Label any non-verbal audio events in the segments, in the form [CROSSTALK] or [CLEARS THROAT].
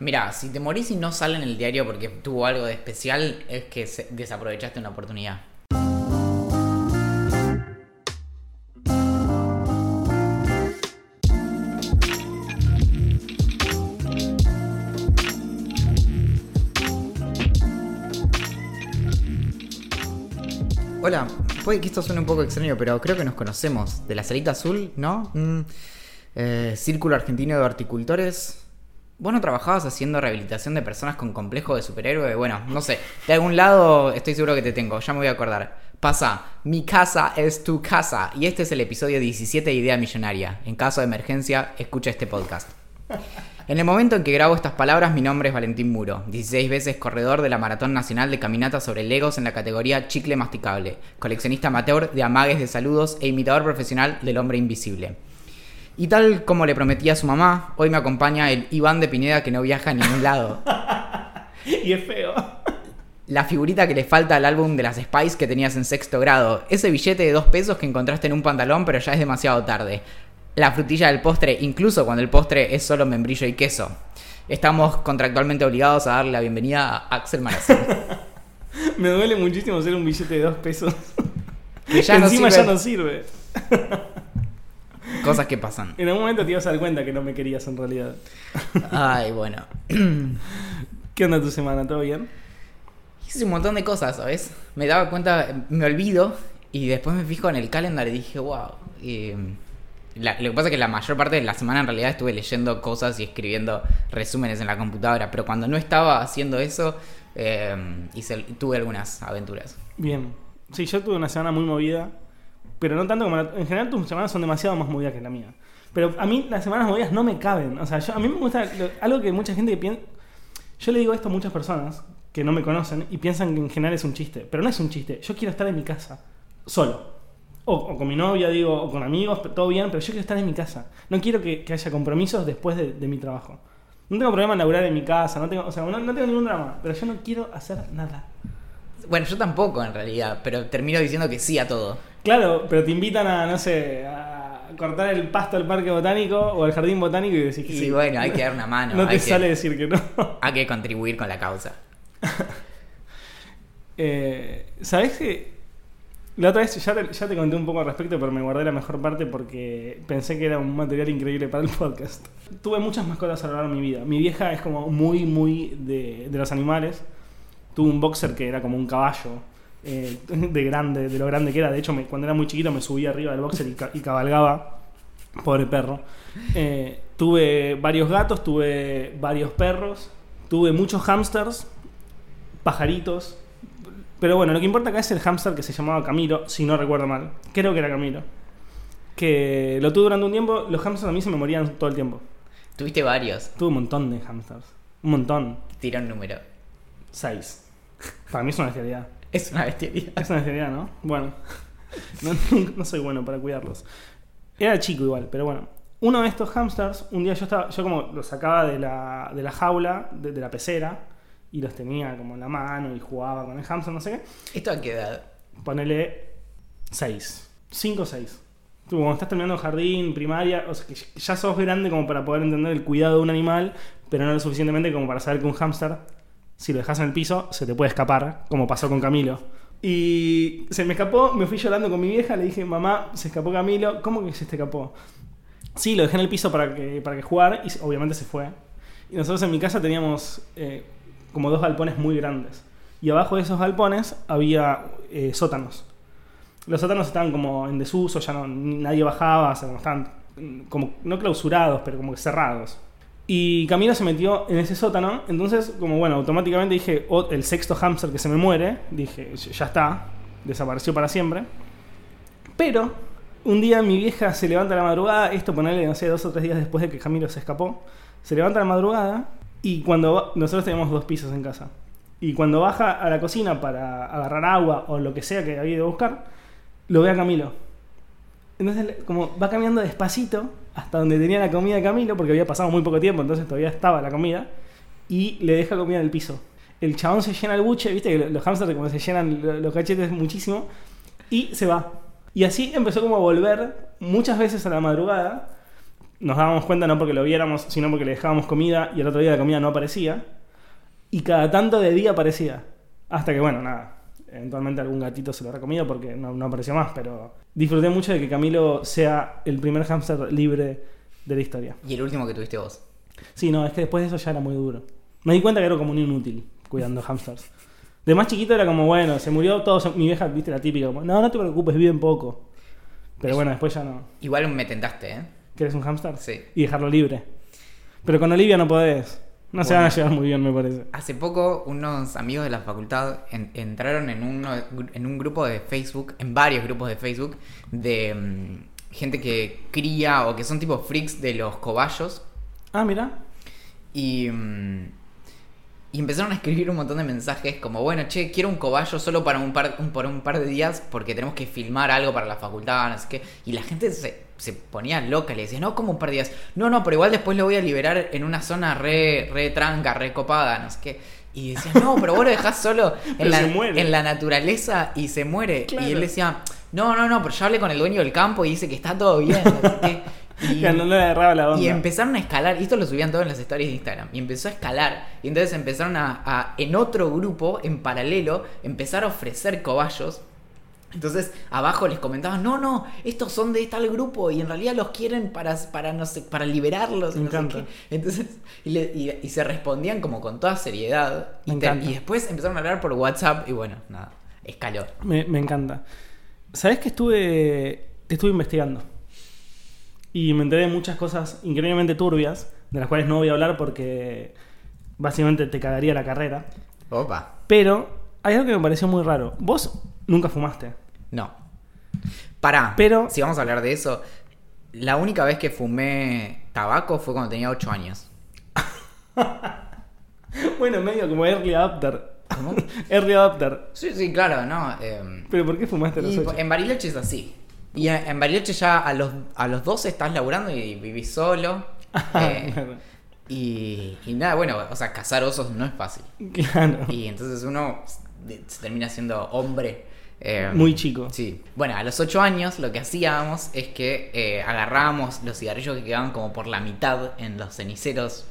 Mira, si te morís y no sale en el diario porque tuvo algo de especial, es que desaprovechaste una oportunidad. Hola, puede que esto suene un poco extraño, pero creo que nos conocemos. De la salita azul, ¿no? Mm, eh, Círculo Argentino de Horticultores. Vos no trabajabas haciendo rehabilitación de personas con complejo de superhéroe. Bueno, no sé. De algún lado estoy seguro que te tengo. Ya me voy a acordar. Pasa, mi casa es tu casa. Y este es el episodio 17 de Idea Millonaria. En caso de emergencia, escucha este podcast. En el momento en que grabo estas palabras, mi nombre es Valentín Muro, 16 veces corredor de la Maratón Nacional de Caminata sobre Legos en la categoría Chicle Masticable, coleccionista amateur de amagues de saludos e imitador profesional del hombre invisible. Y tal como le prometí a su mamá, hoy me acompaña el Iván de Pineda que no viaja a ningún lado. [LAUGHS] Y es feo. La figurita que le falta al álbum de las Spice que tenías en sexto grado. Ese billete de dos pesos que encontraste en un pantalón pero ya es demasiado tarde. La frutilla del postre, incluso cuando el postre es solo membrillo y queso. Estamos contractualmente obligados a darle la bienvenida a Axel Marazón. [LAUGHS] Me duele muchísimo hacer un billete de dos pesos. Que ya Que no encima sirve. ya no sirve. Cosas que pasan. En algún momento te ibas a dar cuenta que no me querías en realidad. Ay, bueno. [CLEARS THROAT] ¿Qué onda tu semana? ¿Todo bien? Hice un montón de cosas, ¿sabes? Me daba cuenta, me olvido y después me fijo en el calendar y dije, wow. La- lo que pasa es que la mayor parte de la semana en realidad estuve leyendo cosas y escribiendo resúmenes en la computadora, pero cuando no estaba haciendo eso, eh, hice, tuve algunas aventuras. Bien. Sí, yo tuve una semana muy movida. Pero no tanto como la- En general tus semanas son demasiado más movidas que la mía. Pero a mí las semanas movidas no me caben. O sea, yo- a mí me gusta lo- algo que mucha gente piensa... Yo le digo esto a muchas personas que no me conocen y piensan que en general es un chiste. Pero no es un chiste. Yo quiero estar en mi casa. Solo. O, o con mi novia, digo, o con amigos, todo bien, pero yo quiero estar en mi casa. No quiero que, que haya compromisos después de, de mi trabajo. No tengo problema en laburar en mi casa, no tengo, o sea, no, no tengo ningún drama, pero yo no quiero hacer nada. Bueno, yo tampoco en realidad, pero termino diciendo que sí a todo. Claro, pero te invitan a, no sé, a cortar el pasto del parque botánico o al jardín botánico y decís que Sí, bueno, hay que dar una [LAUGHS] mano. no te hay, sale que, decir que no. [LAUGHS] hay que contribuir con la causa. [LAUGHS] Eh, ¿Sabés que la otra vez ya te, ya te conté un poco al respecto, pero me guardé la mejor parte porque pensé que era un material increíble para el podcast? Tuve muchas mascotas a lo largo de mi vida. Mi vieja es como muy, muy de, de los animales. Tuve un boxer que era como un caballo. eh, [LAUGHS] de grande, de lo grande que era. De hecho, me- cuando era muy chiquito me subía arriba del boxer y, ca- y cabalgaba. Pobre perro. Eh, tuve varios gatos, tuve varios perros, tuve muchos hamsters, pajaritos. Pero bueno, lo que importa acá es el hámster que se llamaba Camilo, si no recuerdo mal. Creo que era Camilo. Que lo tuve durante un tiempo. Los hamsters a mí se me morían todo el tiempo. Tuviste varios. Tuve un montón de hamsters. Un montón. Tira un número. Seis. Para mí es una bestialidad. Es una bestialidad. Es una bestialidad, ¿no? Bueno. No, [LAUGHS] no soy bueno para cuidarlos. Era chico igual, pero bueno. Uno de estos hamsters, un día yo estaba, yo como los sacaba de la, de la jaula, de, de la pecera, y los tenía como en la mano y jugaba con el hamster, no sé qué. ¿Esto a qué edad? Ponele 6. 5 o 6. Tú, cuando estás terminando jardín, primaria, o sea, que ya sos grande como para poder entender el cuidado de un animal, pero no lo suficientemente como para saber que un hámster, si lo dejas en el piso, se te puede escapar, como pasó con Camilo. Y se me escapó, me fui llorando con mi vieja, le dije, mamá, se escapó Camilo. ¿Cómo que se te escapó? Sí, lo dejé en el piso para que, para que jugar y obviamente se fue. Y nosotros en mi casa teníamos eh, como dos galpones muy grandes. Y abajo de esos galpones había eh, sótanos. Los sótanos estaban como en desuso, ya no, nadie bajaba, o sea, como estaban mm, como no clausurados, pero como que cerrados. Y Camilo se metió en ese sótano, entonces como bueno, automáticamente dije, "Oh, el sexto hámster que se me muere, dije, ya está, desapareció para siempre. Pero un día mi vieja se levanta a la madrugada, esto ponerle, no sé, dos o tres días después de que Camilo se escapó, se levanta a la madrugada y cuando nosotros tenemos dos pisos en casa. Y cuando baja a la cocina para agarrar agua o lo que sea que había a buscar, lo ve a Camilo. Entonces, como va caminando despacito hasta donde tenía la comida de Camilo, porque había pasado muy poco tiempo, entonces todavía estaba la comida, y le deja comida en el piso. El chabón se llena el buche, viste que los hamsters como se llenan lo- los cachetes muchísimo, y se va. Y así empezó como a volver muchas veces a la madrugada, nos dábamos cuenta no porque lo viéramos, sino porque le dejábamos comida y el otro día la comida no aparecía. Y cada tanto de día aparecía. Hasta que, bueno, nada. Eventualmente algún gatito se lo habrá comido porque no, no apareció más, pero disfruté mucho de que Camilo sea el primer hámster libre de la historia. Y el último que tuviste vos. Sí, no, es que después de eso ya era muy duro. Me di cuenta que era como un inútil cuidando hamsters. De más chiquito era como, bueno, se murió todo. Mi vieja, viste, la típica, como, no, no te preocupes, viven poco. Pero bueno, después ya no. Igual me tentaste, ¿eh? ¿Quieres un hámster? Sí. Y dejarlo libre. Pero con Olivia no podés. No se Bueno. van a llevar muy bien, me parece. Hace poco unos amigos de la facultad en- entraron en, uno, en un grupo de Facebook, en varios grupos de Facebook, de mm, gente que cría o que son tipo freaks de los cobayos. Ah, mira. Y, mm, y empezaron a escribir un montón de mensajes como, bueno, che, quiero un cobayo solo para un par, un- por un par de días porque tenemos que filmar algo para la facultad, no sé qué. Y la gente se, se ponía loca, le decía, no, como un par de días. No, no, pero igual después lo voy a liberar en una zona re, re tranca, re copada, no sé qué. Y decía, no, pero vos lo dejás solo [LAUGHS] en la, en la naturaleza y se muere. Claro. Y él decía, no, no, no, pero yo hablé con el dueño del campo y dice que está todo bien. [LAUGHS] Y- no le agarraba la onda. y empezaron a escalar, y esto lo subían todos en las stories de Instagram, y empezó a escalar, y entonces empezaron a, a- en otro grupo, en paralelo, empezar a ofrecer cobayos. Entonces abajo les comentaban, no, no, estos son de tal grupo y en realidad los quieren para, para no sé, para liberarlos. Me no sé qué". Entonces, y, le- y- y se respondían como con toda seriedad. Te- y después empezaron a hablar por WhatsApp y bueno, nada, escaló. Me, me encanta. ¿Sabes que estuve. Te estuve investigando? Y me enteré de muchas cosas increíblemente turbias, de las cuales no voy a hablar porque básicamente te cagaría la carrera. Opa, Pero hay algo que me pareció muy raro. Vos nunca fumaste. no. Pará, Pero- si vamos a hablar de eso, la única vez que fumé tabaco fue cuando tenía 8 años. [LAUGHS] Bueno, medio como early adopter. ¿Cómo? [LAUGHS] early adopter. Sí, sí, claro, no. em, ¿Pero por qué fumaste a los y ocho? en Bariloche es así. Y en Bariloche ya a los, a los 12 estás laburando y vivís solo. [LAUGHS] eh, Claro. y, y nada, bueno, o sea, cazar osos no es fácil. Claro. Y entonces uno se termina siendo hombre. eh, Muy chico. Sí. Bueno, a los 8 años lo que hacíamos es que eh, agarrábamos los cigarrillos que quedaban como por la mitad en los ceniceros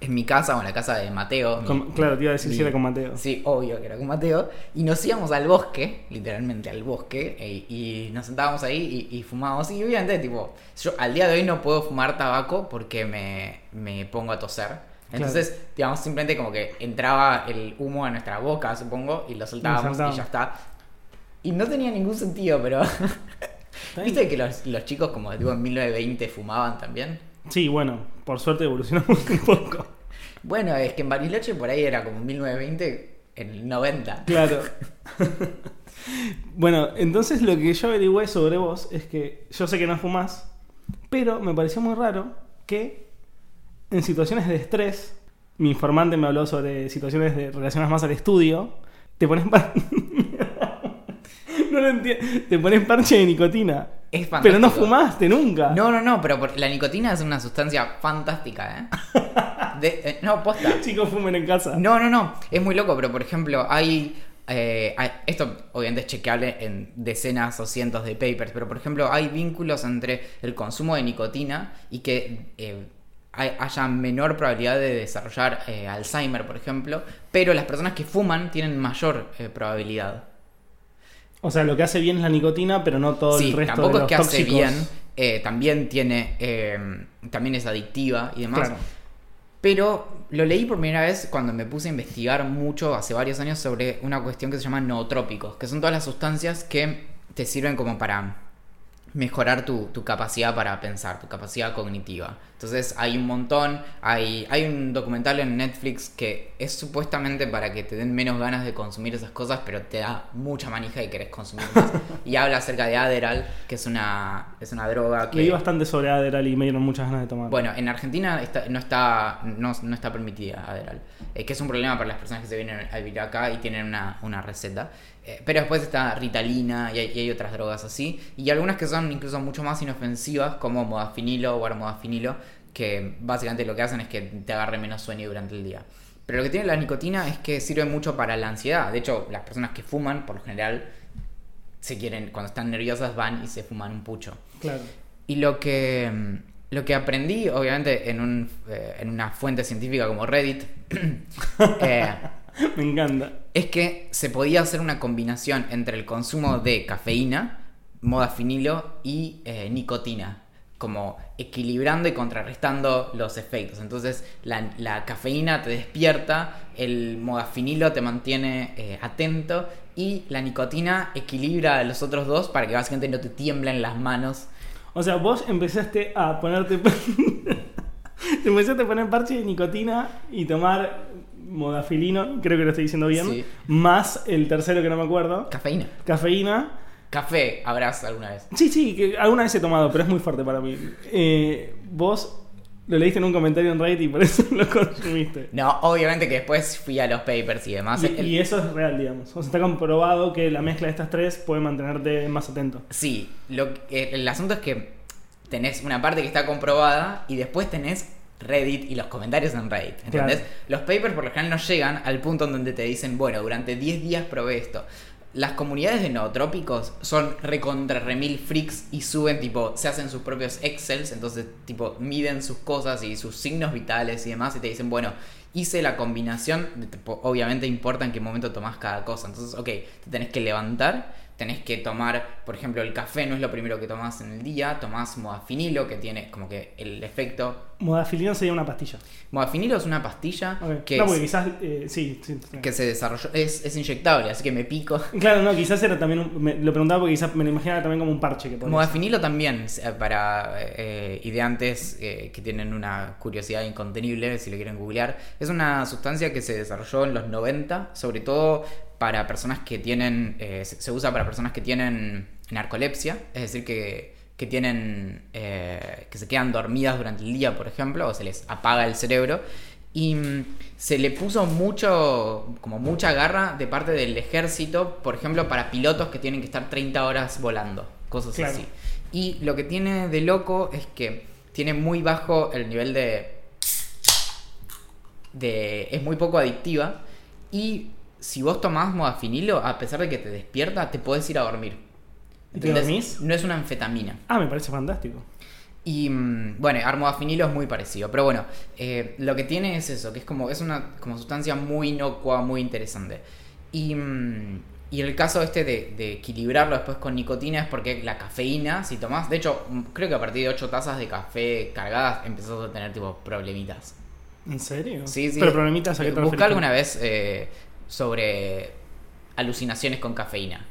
en mi casa o en la casa de Mateo. mi- Con- claro, te iba a decir si mi- era con Mateo. Sí, obvio que era con Mateo. Y nos íbamos al bosque, literalmente al bosque, e- y nos sentábamos ahí y, y fumábamos. Y obviamente, tipo, yo al día de hoy no puedo fumar tabaco porque me, me pongo a toser. Entonces, digamos, simplemente como que entraba el humo a nuestra boca, supongo, y lo soltábamos y ya está. Y no tenía ningún sentido, pero... [LAUGHS] ¿Viste que los, los chicos como tipo en 1920 fumaban también? Sí, bueno, por suerte evolucionamos un poco. Bueno, es que en Bariloche por ahí era como 1920 en el 90. Claro. [LAUGHS] bueno, entonces lo que yo averigüé sobre vos es que yo sé que no fumás, pero me pareció muy raro que en situaciones de estrés, mi informante me habló sobre situaciones de, relacionadas más al estudio, te pones par- [LAUGHS] no lo entiendo, te pones parche de nicotina. Es Pero no fantástico. fumaste nunca. No, no, no, pero por- la nicotina es una sustancia fantástica, ¿eh? [LAUGHS] De- eh, no, posta. Chicos, fumen en casa. No, no, no. Es muy loco, pero por ejemplo, hay. eh, esto obviamente es chequeable en decenas o cientos de papers, pero por ejemplo, hay vínculos entre el consumo de nicotina y que eh, haya menor probabilidad de desarrollar eh, Alzheimer, por ejemplo, pero las personas que fuman tienen mayor eh, probabilidad. O sea, lo que hace bien es la nicotina, pero no todo sí, el resto tampoco de es los que hace bien, eh, también tiene. también es adictiva y demás. Claro. Pero lo leí por primera vez cuando me puse a investigar mucho hace varios años sobre una cuestión que se llama nootrópicos, que son todas las sustancias que te sirven como para mejorar tu, tu capacidad para pensar, tu capacidad cognitiva. Entonces hay un montón, hay, hay un documental en Netflix que es supuestamente para que te den menos ganas de consumir esas cosas, pero te da mucha manija y querés consumir más. [LAUGHS] y habla acerca de Adderall, que es una, es una droga que... Leí bastante sobre Adderall y me dieron muchas ganas de tomar. Bueno, en Argentina está- no, está, no, no está permitida Adderall, eh, que es un problema para las personas que se vienen a vivir acá y tienen una, una receta. Eh, pero después está Ritalina y hay, y hay otras drogas así, y algunas que son incluso mucho más inofensivas, como modafinilo o armodafinilo, que básicamente lo que hacen es que te agarre menos sueño durante el día. Pero lo que tiene la nicotina es que sirve mucho para la ansiedad. De hecho, las personas que fuman, por lo general, se quieren, cuando están nerviosas van y se fuman un pucho. Claro. Y lo que, Lo que aprendí, obviamente, en, un, eh, en una fuente científica como Reddit, [CLEARS THROAT] eh, [LAUGHS] Me encanta. es que se podía hacer una combinación entre el consumo de cafeína, modafinilo y eh, nicotina, como equilibrando y contrarrestando los efectos. Entonces la, la cafeína te despierta, el modafinilo te mantiene eh, atento y la nicotina equilibra a los otros dos para que básicamente no te tiemblen las manos. O sea, vos empezaste a ponerte. [LAUGHS] Te empezaste a poner parche de nicotina y tomar modafilino, creo que lo estoy diciendo bien, Sí. más el tercero que no me acuerdo, Cafeína. cafeína. Café, habrás alguna vez. Sí, sí, que alguna vez he tomado, pero es muy fuerte para mí. Eh, vos lo leíste en un comentario en Reddit y por eso [LAUGHS] lo consumiste. No, obviamente que después fui a los papers y demás. Y, El- y eso es real, digamos. O sea, está comprobado que la mezcla de estas tres puede mantenerte más atento. Sí, lo que- el asunto es que tenés una parte que está comprobada y después tenés Reddit y los comentarios en Reddit. ¿Entendés? Claro. Los papers por lo general no llegan al punto en donde te dicen, bueno, durante 10 días probé esto. Las comunidades de nootrópicos son recontra remil freaks y suben, tipo, se hacen sus propios Excels, entonces, tipo, miden sus cosas y sus signos vitales y demás y te dicen, bueno, hice la combinación, de tipo, obviamente importa en qué momento tomás cada cosa. Entonces, ok, te tenés que levantar, tenés que tomar, por ejemplo, el café no es lo primero que tomás en el día, tomás modafinilo, que tiene como que el efecto... Modafilino sería una pastilla. Modafinilo es una pastilla Ok. que, no, es- porque quizás. eh, sí, sí. sí. que se desarrolló, es, es inyectable, así que me pico. [LAUGHS] Claro, no, quizás era también. un- me- lo preguntaba porque quizás me lo imaginaba también como un parche que podía ser. Modafinilo también, eh, para eh, ideantes eh, que tienen una curiosidad incontenible, si lo quieren googlear, es una sustancia que se desarrolló en los 90, sobre todo para personas que tienen, eh, se, usa para personas que tienen narcolepsia, es decir, que, que tienen, eh, que se quedan dormidas durante el día, por ejemplo, o se les apaga el cerebro. Y mm, se le puso mucho, como mucha garra de parte del ejército, por ejemplo, para pilotos que tienen que estar 30 horas volando, cosas Claro. así. Y lo que tiene de loco es que tiene muy bajo el nivel de. de es muy poco adictiva. Y si vos tomás modafinilo, a pesar de que te despierta, te podés ir a dormir. ¿Y te ¿Entendés? dormís? No es una anfetamina. Ah, me parece fantástico. Y mm, bueno, armodafinilo es muy parecido. Pero bueno, eh, lo que tiene es eso, que es como, es una como sustancia muy inocua, muy interesante. Y, mm, y el caso este de, de equilibrarlo después con nicotina es porque la cafeína, si tomás, de hecho, mm, creo que a partir de 8 tazas de café cargadas empezás a tener tipo problemitas. ¿En serio? Sí, sí. Pero problemitas a qué te Busca alguna vez eh, sobre alucinaciones con cafeína.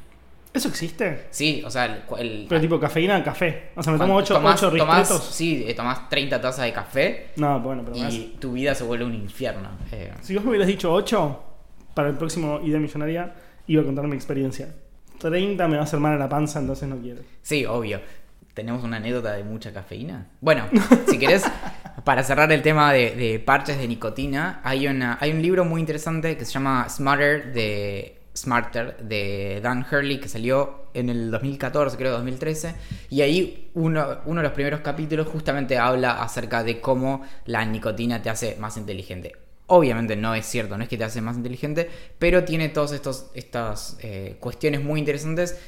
¿Eso existe? Sí, o sea, el, el- Pero tipo cafeína, café. O sea, me tomo 8 tomás- ocho tomás- ristretos. Sí, eh, tomás 30 tazas de café No, bueno, pero más. y tu vida se vuelve un infierno. Eh, Si vos me hubieras dicho 8 para el próximo Idea Millonaria, iba a contar mi experiencia. 30 me va a hacer mal a la panza, entonces no quiero. sí, obvio. ¿Tenemos una anécdota de mucha cafeína? Bueno, si querés, [LAUGHS] para cerrar el tema de, parches de nicotina, hay, una, hay un libro muy interesante que se llama Smarter de, Smarter de Dan Hurley que salió en el 2014, creo 2013, y ahí uno, uno de los primeros capítulos justamente habla acerca de cómo la nicotina te hace más inteligente. Obviamente no es cierto, no es que te hace más inteligente, pero tiene todas estas eh, cuestiones muy interesantes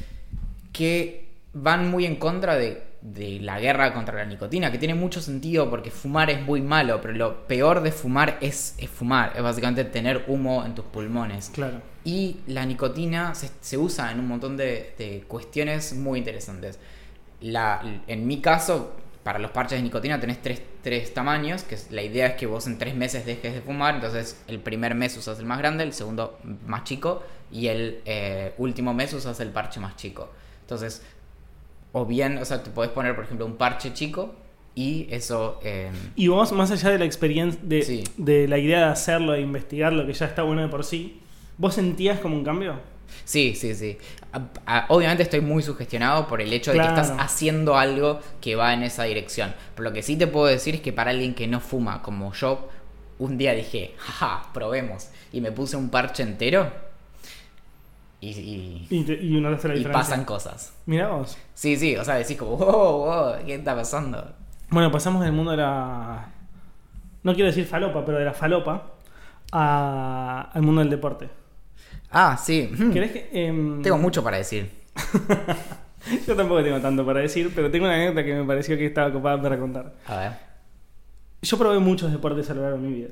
que van muy en contra de, de la guerra contra la nicotina, que tiene mucho sentido porque fumar es muy malo, pero lo peor de fumar es, es fumar, es básicamente tener humo en tus pulmones. Claro. Y la nicotina se, se usa en un montón de, de cuestiones muy interesantes. La, en mi caso, para los parches de nicotina tenés tres, tres tamaños, que la idea es que vos en tres meses dejes de fumar, entonces el primer mes usas el más grande, el segundo más chico y el eh, último mes usas el parche más chico. Entonces, o bien, o sea, te podés poner, por ejemplo, un parche chico y eso... eh, Y vos, más allá de la experiencia, de, Sí. de la idea de hacerlo, de investigarlo, que ya está bueno de por sí, ¿vos sentías como un cambio? Sí, sí, sí. A- a- obviamente estoy muy sugestionado por el hecho de que estás haciendo algo que va en esa dirección. Pero lo que sí te puedo decir es que para alguien que no fuma como yo, un día dije, jaja, probemos. Y me puse un parche entero. Y, y, Y, te- y y pasan cosas. Mirá vos. Sí, sí, o sea, decís como, wow, wow, ¿qué está pasando? Bueno, pasamos del mundo de la. No quiero decir falopa, pero de la falopa a- al mundo del deporte. Ah, sí. hmm, ¿Querés que.? em, Tengo mucho para decir. [LAUGHS] Yo tampoco tengo tanto para decir, pero tengo una anécdota que me pareció que estaba ocupada para contar. A ver. Yo probé muchos deportes a lo largo de mi vida.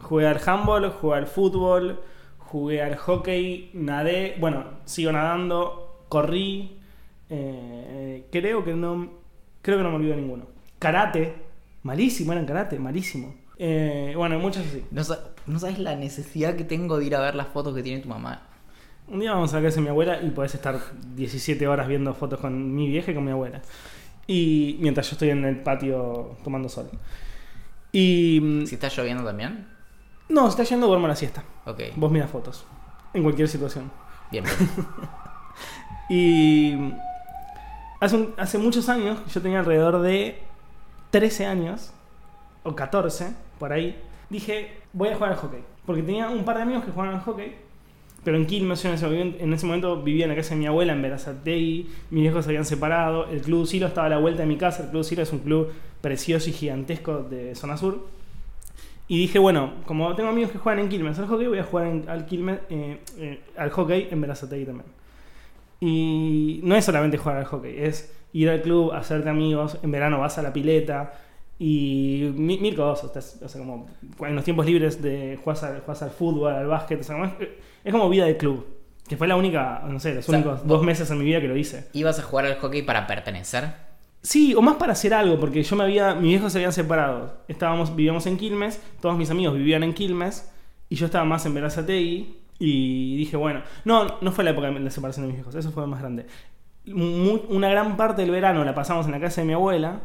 Jugué al handball, jugué al fútbol, jugué al hockey, nadé, bueno, sigo nadando, corrí. eh, creo que no creo que no me olvido de ninguno. Karate, malísimo, era en karate, malísimo. Eh, bueno, muchos así. No, no sabes la necesidad que tengo de ir a ver las fotos que tiene tu mamá. Un día vamos a casa de mi abuela y podés estar 17 horas viendo fotos con mi vieja y con mi abuela. Y mientras yo estoy en el patio tomando sol. Y. mm, Si está lloviendo también. No, se está yendo, duermo a la siesta. Ok. Vos miras fotos. En cualquier situación. Bien, bien. [LAUGHS] Y. Hace, un- hace muchos años, yo tenía alrededor de 13 años, o 14, por ahí, dije, voy a jugar al hockey. Porque tenía un par de amigos que jugaban al hockey, pero en Quilmes, yo en ese, momento, en ese momento vivía en la casa de mi abuela, en Verazategui, mis viejos se habían separado, el Club Silo estaba a la vuelta de mi casa, el Club Silo es un club precioso y gigantesco de zona sur. Y dije, bueno, como tengo amigos que juegan en Quilmes al hockey, voy a jugar en- al, Quilmes, eh, eh, al hockey en Verazategui también. Y no es solamente jugar al hockey, es ir al club, hacerte amigos, en verano vas a la pileta y mil, mil cosas. estás- O sea, como en los tiempos libres de juegas al, juegas al fútbol, al básquet, o sea, como es, es como vida de club. Que fue la única, no sé, los O sea, únicos dos meses en mi vida que lo hice. ¿Ibas a jugar al hockey para pertenecer? Sí, o más para hacer algo, porque yo me había, mis viejos se habían separado. Estábamos, vivíamos en Quilmes, todos mis amigos vivían en Quilmes, y yo estaba más en Verazategui, y dije, bueno, no, no fue la época de la separación de mis viejos, eso fue más grande. Una gran parte del verano la pasamos en la casa de mi abuela,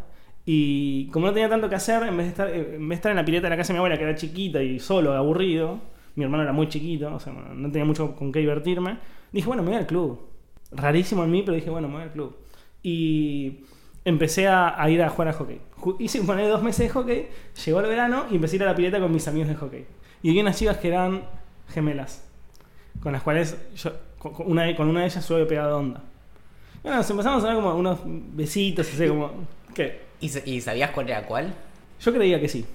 y como no tenía tanto que hacer, en vez de estar, eh, en, vez de estar en la pileta de la casa de mi abuela, que era chiquita y solo, aburrido, mi hermano era muy chiquito, o sea, no tenía mucho con qué divertirme, dije, bueno, me voy al club. Rarísimo en mí, pero dije, bueno, me voy al club. Y empecé a, a ir a jugar a hockey. Hice poner dos meses de hockey, llegó el verano y empecé a ir a la pileta con mis amigos de hockey. Y vi unas chicas que eran gemelas, con las cuales yo, con, una, de- con una de ellas yo había pegado onda. Bueno, nos empezamos a dar como unos besitos, así como... ¿Qué? ¿Y, y sabías cuál era cuál? Yo creía que sí.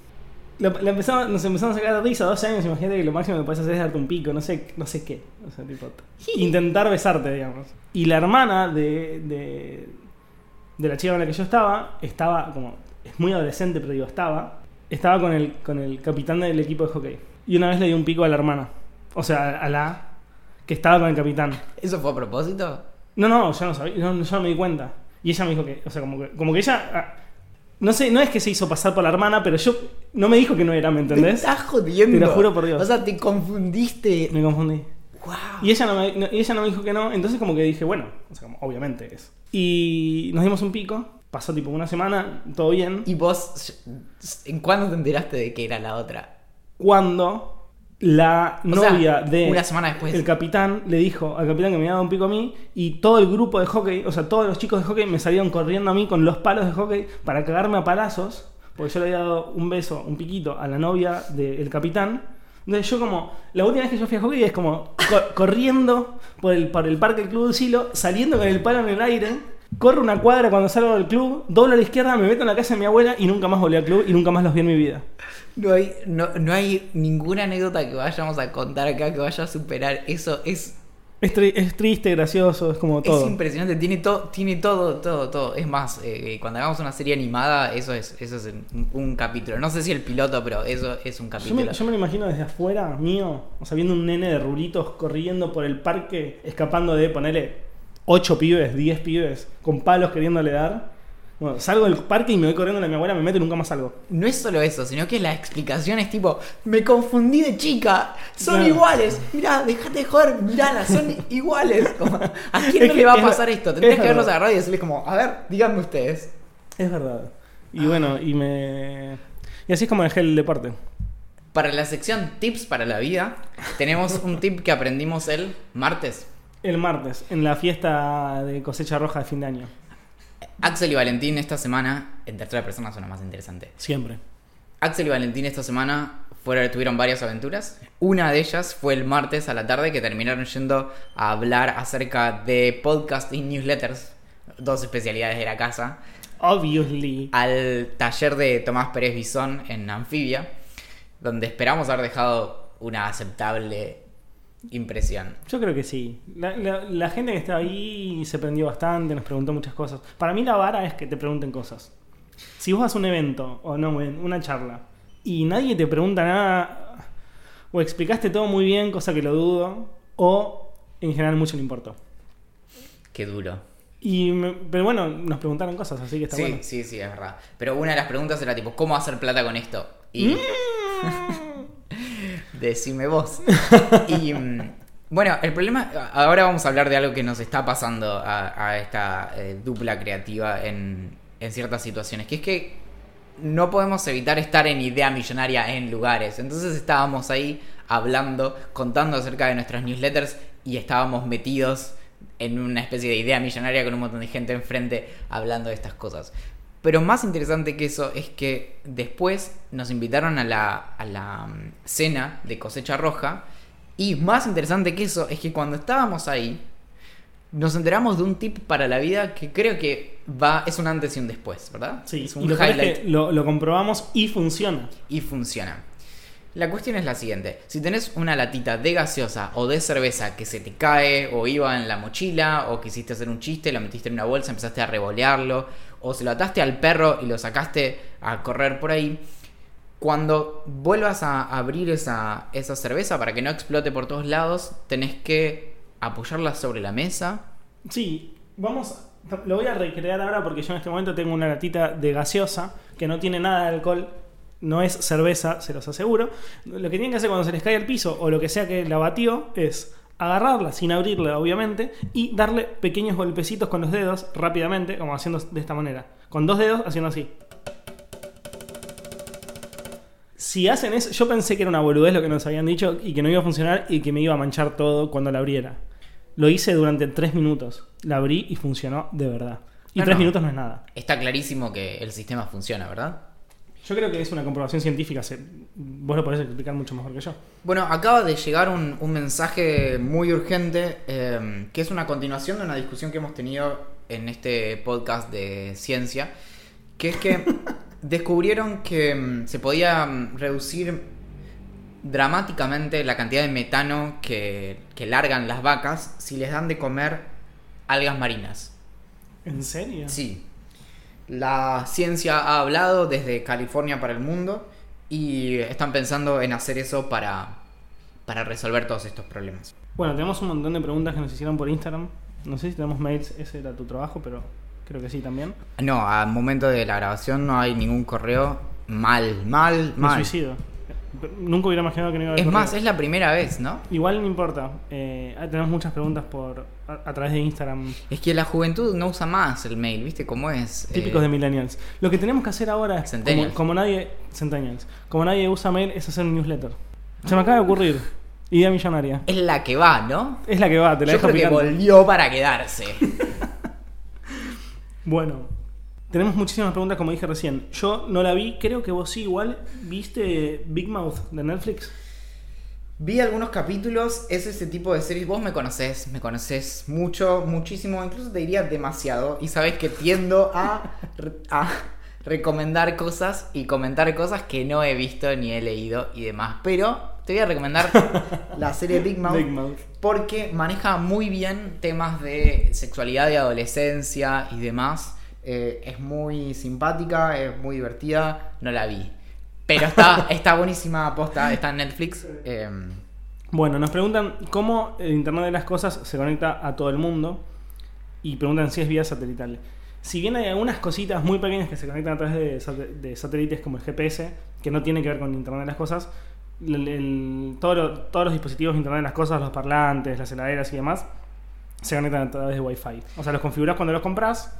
Lo- empezamos- nos empezamos a sacar risa, 12 años, imagínate que lo máximo que puedes hacer es darte un pico, no sé, no sé qué. O sea, tipo, [LAUGHS] intentar besarte, digamos. Y la hermana de, de, de la chica con la que yo estaba, estaba como, es muy adolescente, pero digo, estaba, estaba con el, con el capitán del equipo de hockey. Y una vez le di un pico a la hermana. O sea, a la que estaba con el capitán. ¿Eso fue a propósito? No, no, yo no sabía, no, yo no me di cuenta. Y ella me dijo que, o sea, como que, como que ella, ah, no sé, no es que se hizo pasar por la hermana, pero yo, no me dijo que no era, ¿me entendés? estás jodiendo. Te lo juro por Dios. O sea, te confundiste. Me confundí. Wow. Y ella, no me, no- y ella no me dijo que no, entonces como que dije, bueno, o sea, como, obviamente es. Y nos dimos un pico, pasó tipo una semana, todo bien. ¿Y vos, en cuándo te enteraste de que era la otra? cuando la O sea, novia de una semana después. el capitán le dijo al capitán que me había dado un pico a mí y todo el grupo de hockey, o sea, todos los chicos de hockey me salieron corriendo a mí con los palos de hockey para cagarme a palazos, porque yo le había dado un beso, un piquito a la novia del capitán. Entonces yo como, la última vez que yo fui a hockey es como co- [LAUGHS] corriendo por el, por el parque del Club del Silo, saliendo con el palo en el aire, corro una cuadra cuando salgo del club, doblo a la izquierda, me meto en la casa de mi abuela y nunca más volví al club y nunca más los vi en mi vida. No hay, no, no hay ninguna anécdota que vayamos a contar acá que vaya a superar. Eso es, Es, tri- es triste, gracioso, es como todo. es impresionante. Tiene, todo tiene todo, todo, todo. Es más, eh, cuando hagamos una serie animada, eso es, eso es un, un capítulo. No sé si el piloto, pero eso es un Yo capítulo. me, yo me lo imagino desde afuera, mío, o sea, viendo un nene de rulitos corriendo por el parque, escapando de ponerle 8 pibes, 10 pibes, con palos queriéndole dar. Bueno, salgo del parque y me voy corriendo a mi abuela, me meto y nunca más salgo. No es solo eso, sino que la explicación es tipo, me confundí de chica, son iguales, mirá, déjate de joder, mirala, son [LAUGHS] iguales. Como, ¿A quién Es no que le va a es- pasar esto? es Tendrías que verdad. haberlos agarrado y decirles como, a ver, díganme ustedes. Es verdad. Y bueno, y me. Y así es como dejé el deporte. Para la sección tips para la vida, tenemos un [LAUGHS] tip que aprendimos el martes. El martes, en la fiesta de cosecha roja de fin de año. Axel y Valentín esta semana, en tercera persona suena más interesante. Siempre. Axel y Valentín esta semana fueron, tuvieron varias aventuras. Una de ellas fue el martes a la tarde que terminaron yendo a hablar acerca de podcast y newsletters, dos especialidades de la casa, Obviously. al taller de Tomás Pérez Bisón en Anfibia, donde esperamos haber dejado una aceptable impresión. Yo creo que sí. La, la- la gente que estaba ahí se prendió bastante, nos preguntó muchas cosas. Para mí la vara es que te pregunten cosas. Si vos vas a un evento, o no, una charla, y nadie te pregunta nada, o explicaste todo muy bien, cosa que lo dudo, o en general mucho le importó. Qué duro. Y me- pero bueno, nos preguntaron cosas, así que está sí, bueno. sí, sí, es verdad. Pero una de las preguntas era tipo, ¿cómo hacer plata con esto? Y Mm. Decime vos. Y mm, bueno, el problema, ahora vamos a hablar de algo que nos está pasando a, esta eh, dupla creativa en, en ciertas situaciones, que es que no podemos evitar estar en idea millonaria en lugares. Entonces estábamos ahí hablando, contando acerca de nuestras newsletters y estábamos metidos en una especie de idea millonaria con un montón de gente enfrente hablando de estas cosas. Pero más interesante que eso es que después nos invitaron a la, a la mm, cena de cosecha roja. Y más interesante que eso es que cuando estábamos ahí, nos enteramos de un tip para la vida que creo que va es un antes y un después, ¿verdad? Sí, es y un lo es que lo, lo comprobamos y funciona. y funciona. La cuestión es la siguiente: si tenés una latita de gaseosa o de cerveza que se te cae o iba en la mochila o quisiste hacer un chiste, lo metiste en una bolsa, empezaste a revolearlo o se lo ataste al perro y lo sacaste a correr por ahí, cuando vuelvas a abrir esa, esa cerveza para que no explote por todos lados, tenés que apoyarla sobre la mesa. Sí, vamos. Lo voy a recrear ahora porque yo en este momento tengo una latita de gaseosa que no tiene nada de alcohol. No es cerveza, se los aseguro. Lo que tienen que hacer cuando se les cae al piso o lo que sea que la batió es agarrarla sin abrirla, obviamente, y darle pequeños golpecitos con los dedos rápidamente, como haciendo de esta manera. Con dos dedos haciendo así. Si hacen eso, yo pensé que era una boludez lo que nos habían dicho y que no iba a funcionar y que me iba a manchar todo cuando la abriera. Lo hice durante tres minutos. La abrí y funcionó de verdad. Y No, tres no. minutos no es nada. Está clarísimo que el sistema funciona, ¿verdad? Yo creo que es una comprobación científica. se- vos lo podés explicar mucho mejor que yo. Bueno, acaba de llegar un, un mensaje muy urgente eh, que es una continuación de una discusión que hemos tenido en este podcast de ciencia, que es que [LAUGHS] descubrieron que mm, se podía mm, reducir dramáticamente la cantidad de metano que, que largan las vacas si les dan de comer algas marinas. ¿En serio? Sí. La ciencia ha hablado desde California para el mundo y están pensando en hacer eso para, para resolver todos estos problemas. Bueno, tenemos un montón de preguntas que nos hicieron por Instagram. No sé si tenemos mails, ese era tu trabajo, pero creo que sí también. No, al momento de la grabación no hay ningún correo. Mal, mal, Me mal. suicido. Nunca hubiera imaginado que no iba a haber Es más, es la primera vez, ¿no? Igual no importa. Eh, ahí tenemos muchas preguntas por a, a través de Instagram. Es que la juventud no usa más el mail, ¿viste cómo es? Típicos Eh, de millennials. Lo que tenemos que hacer ahora es como, nadie centennials, como nadie usa mail es hacer un newsletter. Se me acaba de ocurrir. Idea millonaria. Es la que va, ¿no? Es la que va, te la Yo dejo creo que volvió para quedarse. [LAUGHS] Bueno, tenemos muchísimas preguntas como dije recién. Yo no la vi, creo que vos sí igual viste Big Mouth de Netflix. Vi algunos capítulos, es ese tipo de series, vos me conocés, me conocés mucho, muchísimo, incluso te diría demasiado, y sabés que tiendo a, a recomendar cosas y comentar cosas que no he visto ni he leído y demás, pero te voy a recomendar [LAUGHS] la serie Big Mouth, Big Mouth. porque maneja muy bien temas de sexualidad y adolescencia y demás, Eh, es muy simpática, es muy divertida, no la vi. Pero está, [LAUGHS] está buenísima posta, está en Netflix. em, Bueno, nos preguntan cómo el Internet de las Cosas se conecta a todo el mundo y preguntan si es vía satelital. Si bien hay algunas cositas muy pequeñas que se conectan a través de, sat- de satélites como el GPS, que no tiene que ver con Internet de las Cosas, el- el- todo lo- todos los dispositivos de Internet de las Cosas, los parlantes, las heladeras y demás, se conectan a través de Wi-Fi. O sea, los configuras cuando los compras,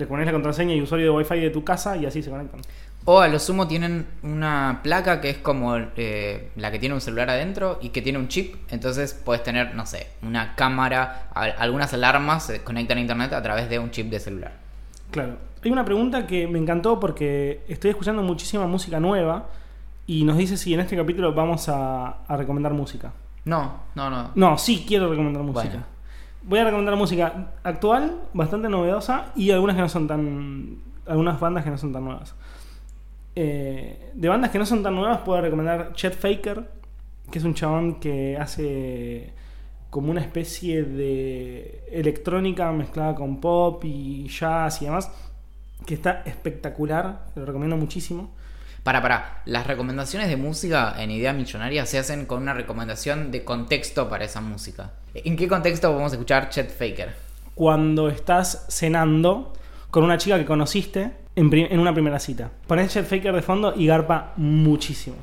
le pones la contraseña y usuario de Wi-Fi de tu casa y así se conectan. O a lo sumo tienen una placa que es como eh, la que tiene un celular adentro y que tiene un chip. Entonces puedes tener, no sé, una cámara, a- algunas alarmas se conectan a internet a través de un chip de celular. Claro. Hay una pregunta que me encantó porque estoy escuchando muchísima música nueva y nos dice si en este capítulo vamos a, a recomendar música. No, no, no. No, sí quiero recomendar música. Bueno. Voy a recomendar música actual, bastante novedosa y algunas que no son tan. algunas bandas que no son tan nuevas. Eh, de bandas que no son tan nuevas puedo recomendar Chet Faker, que es un chabón que hace como una especie de electrónica mezclada con pop y jazz y demás, que está espectacular, lo recomiendo muchísimo. Para, para, las recomendaciones de música en Idea Millonaria se hacen con una recomendación de contexto para esa música. ¿En qué contexto podemos escuchar Chet Faker? Cuando estás cenando con una chica que conociste en, en una primera cita. Pones Chet Faker de fondo y garpa muchísimo.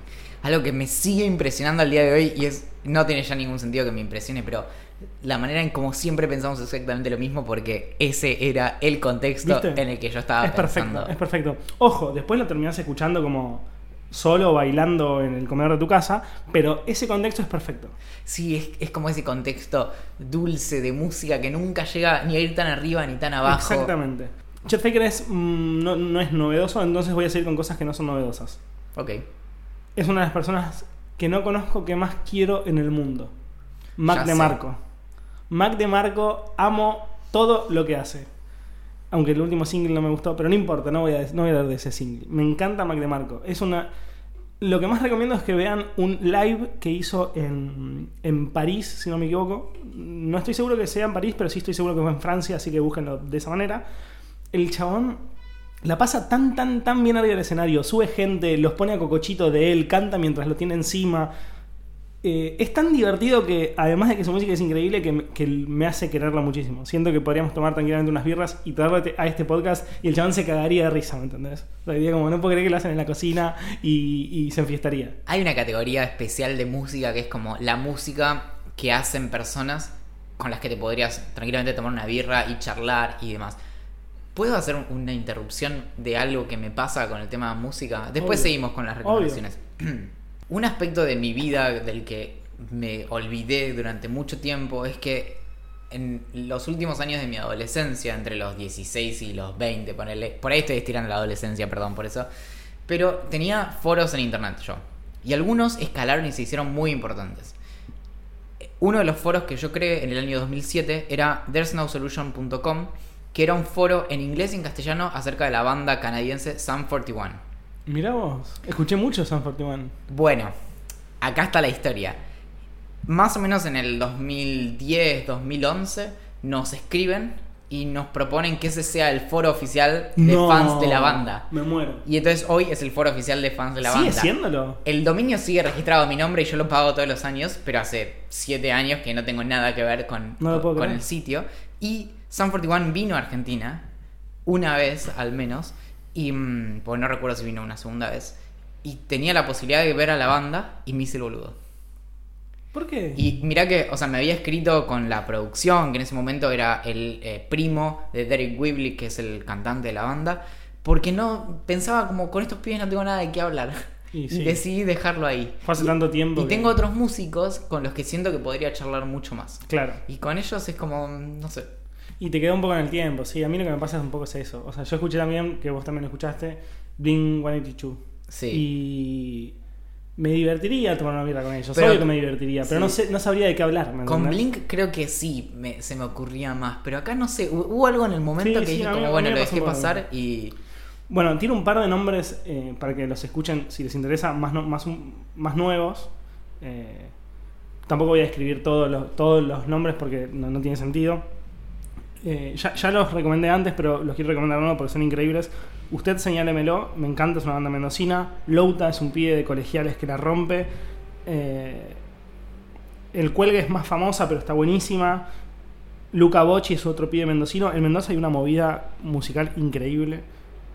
Algo que me sigue impresionando al día de hoy y es no tiene ya ningún sentido que me impresione, pero la manera en como siempre pensamos exactamente lo mismo porque ese era el contexto ¿Viste? en el que yo estaba es perfecto, pensando. es perfecto. Ojo, después lo terminás escuchando como solo bailando en el comedor de tu casa, pero ese contexto es perfecto. Sí, es, es como ese contexto dulce de música que nunca llega ni a ir tan arriba ni tan abajo. Exactamente. Chet Faker es, mm, no, no es novedoso, entonces voy a seguir con cosas que no son novedosas. Ok. Es una de las personas que no conozco que más quiero en el mundo. Mac Ya de sé. Marco. Mac de Marco, amo todo lo que hace. Aunque el último single no me gustó, pero no importa, no voy a, no voy a hablar de ese single. Me encanta Mac de Marco. Es una. Lo que más recomiendo es que vean un live que hizo en, en París, si no me equivoco. No estoy seguro que sea en París, pero sí estoy seguro que fue en Francia, así que búsquenlo de esa manera. El chabón la pasa tan, tan, tan bien arriba del escenario. Sube gente, los pone a cocochito de él, canta mientras lo tiene encima. Eh, es tan divertido que, además de que su música es increíble, que me, que me hace quererlo muchísimo. Siento que podríamos tomar tranquilamente unas birras y traerlo a este podcast y el chabón se cagaría de risa, ¿me entendés? O sea, como, no puedo creer que lo hacen en la cocina y, y se enfiestaría. Hay una categoría especial de música que es como la música que hacen personas con las que te podrías tranquilamente tomar una birra y charlar y demás. ¿Puedo hacer una interrupción de algo que me pasa con el tema de música? Después Obvio. seguimos con las recomendaciones. [CLEARS THROAT] Un aspecto de mi vida del que me olvidé durante mucho tiempo es que en los últimos años de mi adolescencia, entre los 16 y los 20, ponele, por ahí estoy estirando la adolescencia, perdón por eso, pero tenía foros en internet yo. Y algunos escalaron y se hicieron muy importantes. Uno de los foros que yo creé en el año 2007 era there'snosolution.com, que era un foro en inglés y en castellano acerca de la banda canadiense Sum 41. Mirá vos, escuché mucho San 41. Bueno, acá está la historia. Más o menos en el 2010, 2011, nos escriben y nos proponen que ese sea el foro oficial de No, fans de la banda. Me muero. Y entonces hoy es el foro oficial de fans de la ¿Sigue banda. siéndolo? El dominio sigue registrado a mi nombre y yo lo pago todos los años, pero hace 7 años que no tengo nada que ver con, No con el sitio. Y Sun 41 vino a Argentina, una vez al menos, y mm, pues no recuerdo si vino una segunda vez, y tenía la posibilidad de ver a la banda y me hice el boludo. ¿Por qué? Y mirá que, o sea, me había escrito con la producción, que en ese momento era el eh, primo de Derek Whibley, que es el cantante de la banda, porque no pensaba como con estos pibes no tengo nada de qué hablar. Y [LAUGHS] Y, decidí dejarlo ahí. Fue hace tanto tiempo. Y que- tengo otros músicos con los que siento que podría charlar mucho más. Claro. Y con ellos es como, no sé. Y te quedó un poco en el tiempo, sí. A mí lo que me pasa es un poco es eso. O sea, yo escuché también, que vos también lo escuchaste, Blink 182. Sí. Y me divertiría tomar una birra con ellos. Pero- Obvio que me divertiría, pero sí. no, sé, no sabría de qué hablar. ¿me Con? Blink creo que sí me- se me ocurría más. Pero acá no sé, hu- hubo algo en el momento Sí, que sí, dije mí- como, bueno, lo dejé pasar y... Bueno, tiene un par de nombres eh, para que los escuchen si les interesa, más, no- más, más nuevos. Eh, tampoco voy a escribir todos los, todos los nombres porque no, no tiene sentido. Eh, ya, ya los recomendé antes, pero los quiero recomendar nuevo porque son increíbles. Usted señálemelo, me encanta, es una banda mendocina. Louta es un pibe de colegiales que la rompe. Eh, el Cuelgue es más famosa, pero está buenísima. Luca Bocci es otro pibe mendocino. En Mendoza hay una movida musical increíble.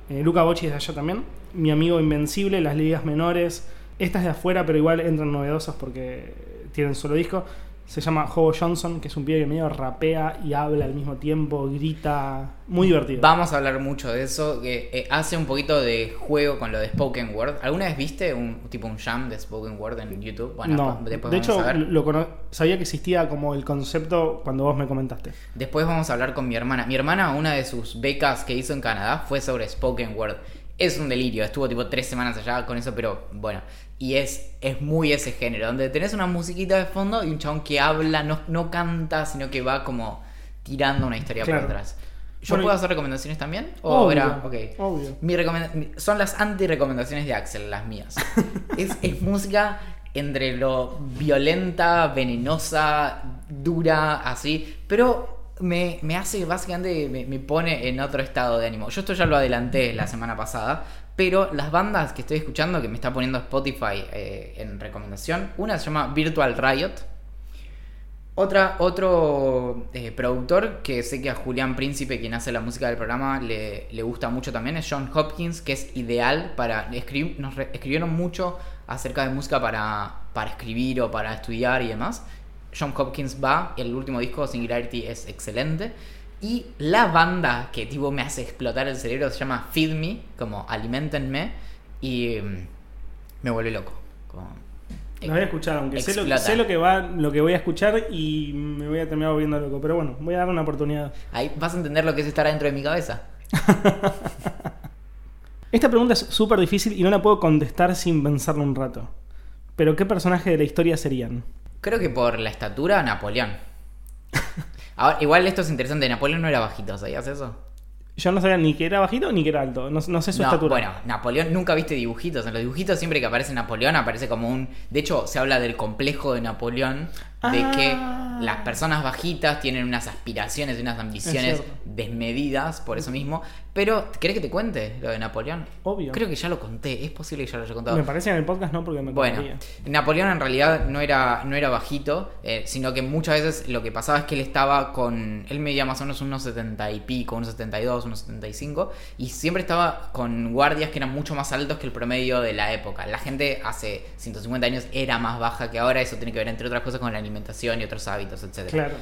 Eh, Luca Bocci es de allá también. Mi amigo Invencible, las ligas menores. Estas de afuera, pero igual entran novedosas porque tienen solo disco. Se llama Hobo Johnson, que es un pibe que medio rapea y habla al mismo tiempo, grita. Muy divertido. Vamos a hablar mucho de eso, que eh, hace un poquito de juego con lo de Spoken Word. ¿Alguna vez viste un tipo un jam de Spoken Word en YouTube? Bueno, no, después de vamos hecho, a ver. lo cono- sabía que existía como el concepto cuando vos me comentaste. Después vamos a hablar con mi hermana. Mi hermana, una de sus becas que hizo en Canadá fue sobre Spoken Word. Es un delirio, estuvo tipo tres semanas allá con eso, pero bueno. Y es, es muy ese género, donde tenés una musiquita de fondo y un chabón que habla, no, no canta, sino que va como tirando una historia Claro. por atrás. ¿Yo Bueno, puedo hacer recomendaciones también? ¿O Obvio, era? Ok. obvio. Mi- son las anti-recomendaciones de Axel, las mías. [LAUGHS] es, es música entre lo violenta, venenosa, dura, así, pero me, hace básicamente, me, me pone en otro estado de ánimo. Yo esto ya lo adelanté la semana pasada, pero las bandas que estoy escuchando, que me está poniendo Spotify eh, en recomendación, una se llama Virtual Riot. Otra, otro eh, productor que sé que a Julián Príncipe, quien hace la música del programa, le, le gusta mucho también, es John Hopkins, que es ideal para... escribir nos escribieron mucho acerca de música para, para escribir o para estudiar y demás. John Hopkins va, el último disco, Singularity, es excelente. Y la banda que tipo me hace explotar el cerebro se llama Feed Me, como alimentenme, y mm, me vuelve loco. Como, Lo voy a escuchar, aunque sé lo, Explota. sé lo que va, lo que voy a escuchar y me voy a terminar volviendo loco. Pero bueno, voy a dar una oportunidad. Ahí vas a entender lo que es estar adentro de mi cabeza. [LAUGHS] Esta pregunta es súper difícil y no la puedo contestar sin pensarlo un rato. Pero ¿qué personaje de la historia serían? Creo que por la estatura, Napoleón. [LAUGHS] Ahora, igual esto es interesante, Napoleón no era bajito, ¿sabías eso? Yo no sabía ni que era bajito ni que era alto. No, no sé su No, estatura. Bueno, Napoleón, nunca viste dibujitos. En los dibujitos siempre que aparece Napoleón aparece como un... De hecho, se habla del complejo de Napoleón, de Ah. que las personas bajitas tienen unas aspiraciones y unas ambiciones desmedidas, por eso mismo. Pero, ¿querés que te cuente lo de Napoleón? Obvio. Creo que ya lo conté, es posible que ya lo haya contado. Me parece en el podcast no porque me Bueno. Napoleón en realidad no era, no era bajito, eh, sino que muchas veces lo que pasaba es que él estaba con. Él medía más o menos unos 70 y pico, unos 72, unos 75, y siempre estaba con guardias que eran mucho más altos que el promedio de la época. La gente hace 150 años era más baja que ahora, eso tiene que ver, entre otras cosas, con la alimentación y otros hábitos, etc. Claro.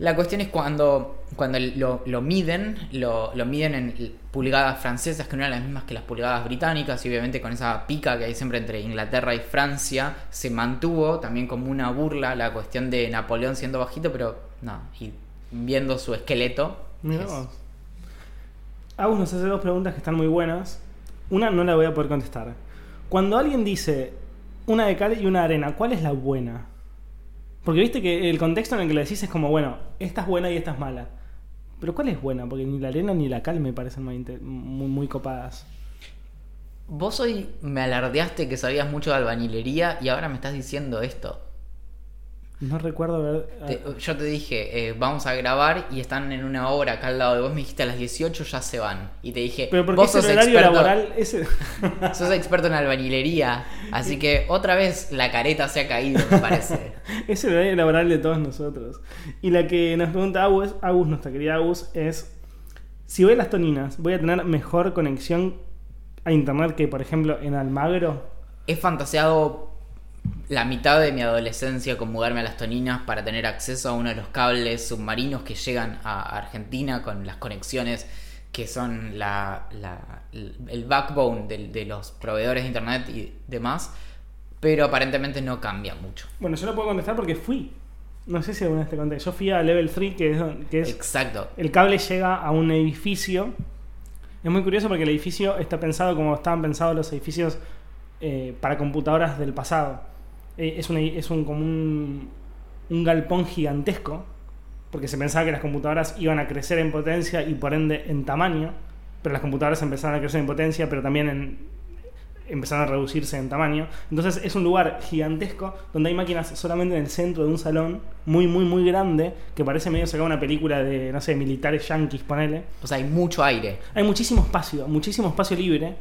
La cuestión es cuando, cuando lo, lo miden, lo, lo miden en pulgadas francesas, que no eran las mismas que las pulgadas británicas, y obviamente con esa pica que hay siempre entre Inglaterra y Francia, se mantuvo también como una burla la cuestión de Napoleón siendo bajito, pero no, y viendo su esqueleto. Vos. Agus nos hace dos preguntas que están muy buenas. Una no la voy a poder contestar. Cuando alguien dice una de cal y una de arena, ¿cuál es la buena? Porque viste que el contexto en el que lo decís es como, bueno, esta es buena y esta es mala. Pero ¿cuál es buena? Porque ni la arena ni la cal me parecen muy, muy, muy copadas. Vos hoy me alardeaste que sabías mucho de albañilería y ahora me estás diciendo esto. No recuerdo haber... Te- yo te dije, eh, vamos a grabar y están en una hora acá al lado de vos. Me dijiste a las 18 ya se van. Y te dije, Pero porque vos sos experto, laboral... Ese... [LAUGHS] sos experto en albañilería. Así que otra vez la careta se ha caído, me parece. [LAUGHS] Es el horario laboral de todos nosotros. Y la que nos pregunta Agus, Agus, nuestra querida Agus, es: si voy a las toninas, ¿voy a tener mejor conexión a internet que, por ejemplo, en Almagro? He fantaseado la mitad de mi adolescencia con mudarme a las Toninas para tener acceso a uno de los cables submarinos que llegan a Argentina con las conexiones que son la, la- el backbone de, de los proveedores de internet y demás. Pero aparentemente no cambia mucho. Bueno, yo no puedo contestar porque fui. No sé si alguna vez te conté. Yo fui a Level 3, que es, que es Exacto. el cable llega a un edificio. Es muy curioso porque el edificio está pensado como estaban pensados los edificios eh, para computadoras del pasado. Eh, es un, es un, como un, un galpón gigantesco, porque se pensaba que las computadoras iban a crecer en potencia y por ende en tamaño, pero las computadoras empezaron a crecer en potencia, pero también en- empezaron a reducirse en tamaño. Entonces es un lugar gigantesco donde hay máquinas solamente en el centro de un salón muy, muy, muy grande, que parece medio sacar una película de, no sé, militares yanquis, ponele. O sea, hay mucho aire. Hay muchísimo espacio, muchísimo espacio libre.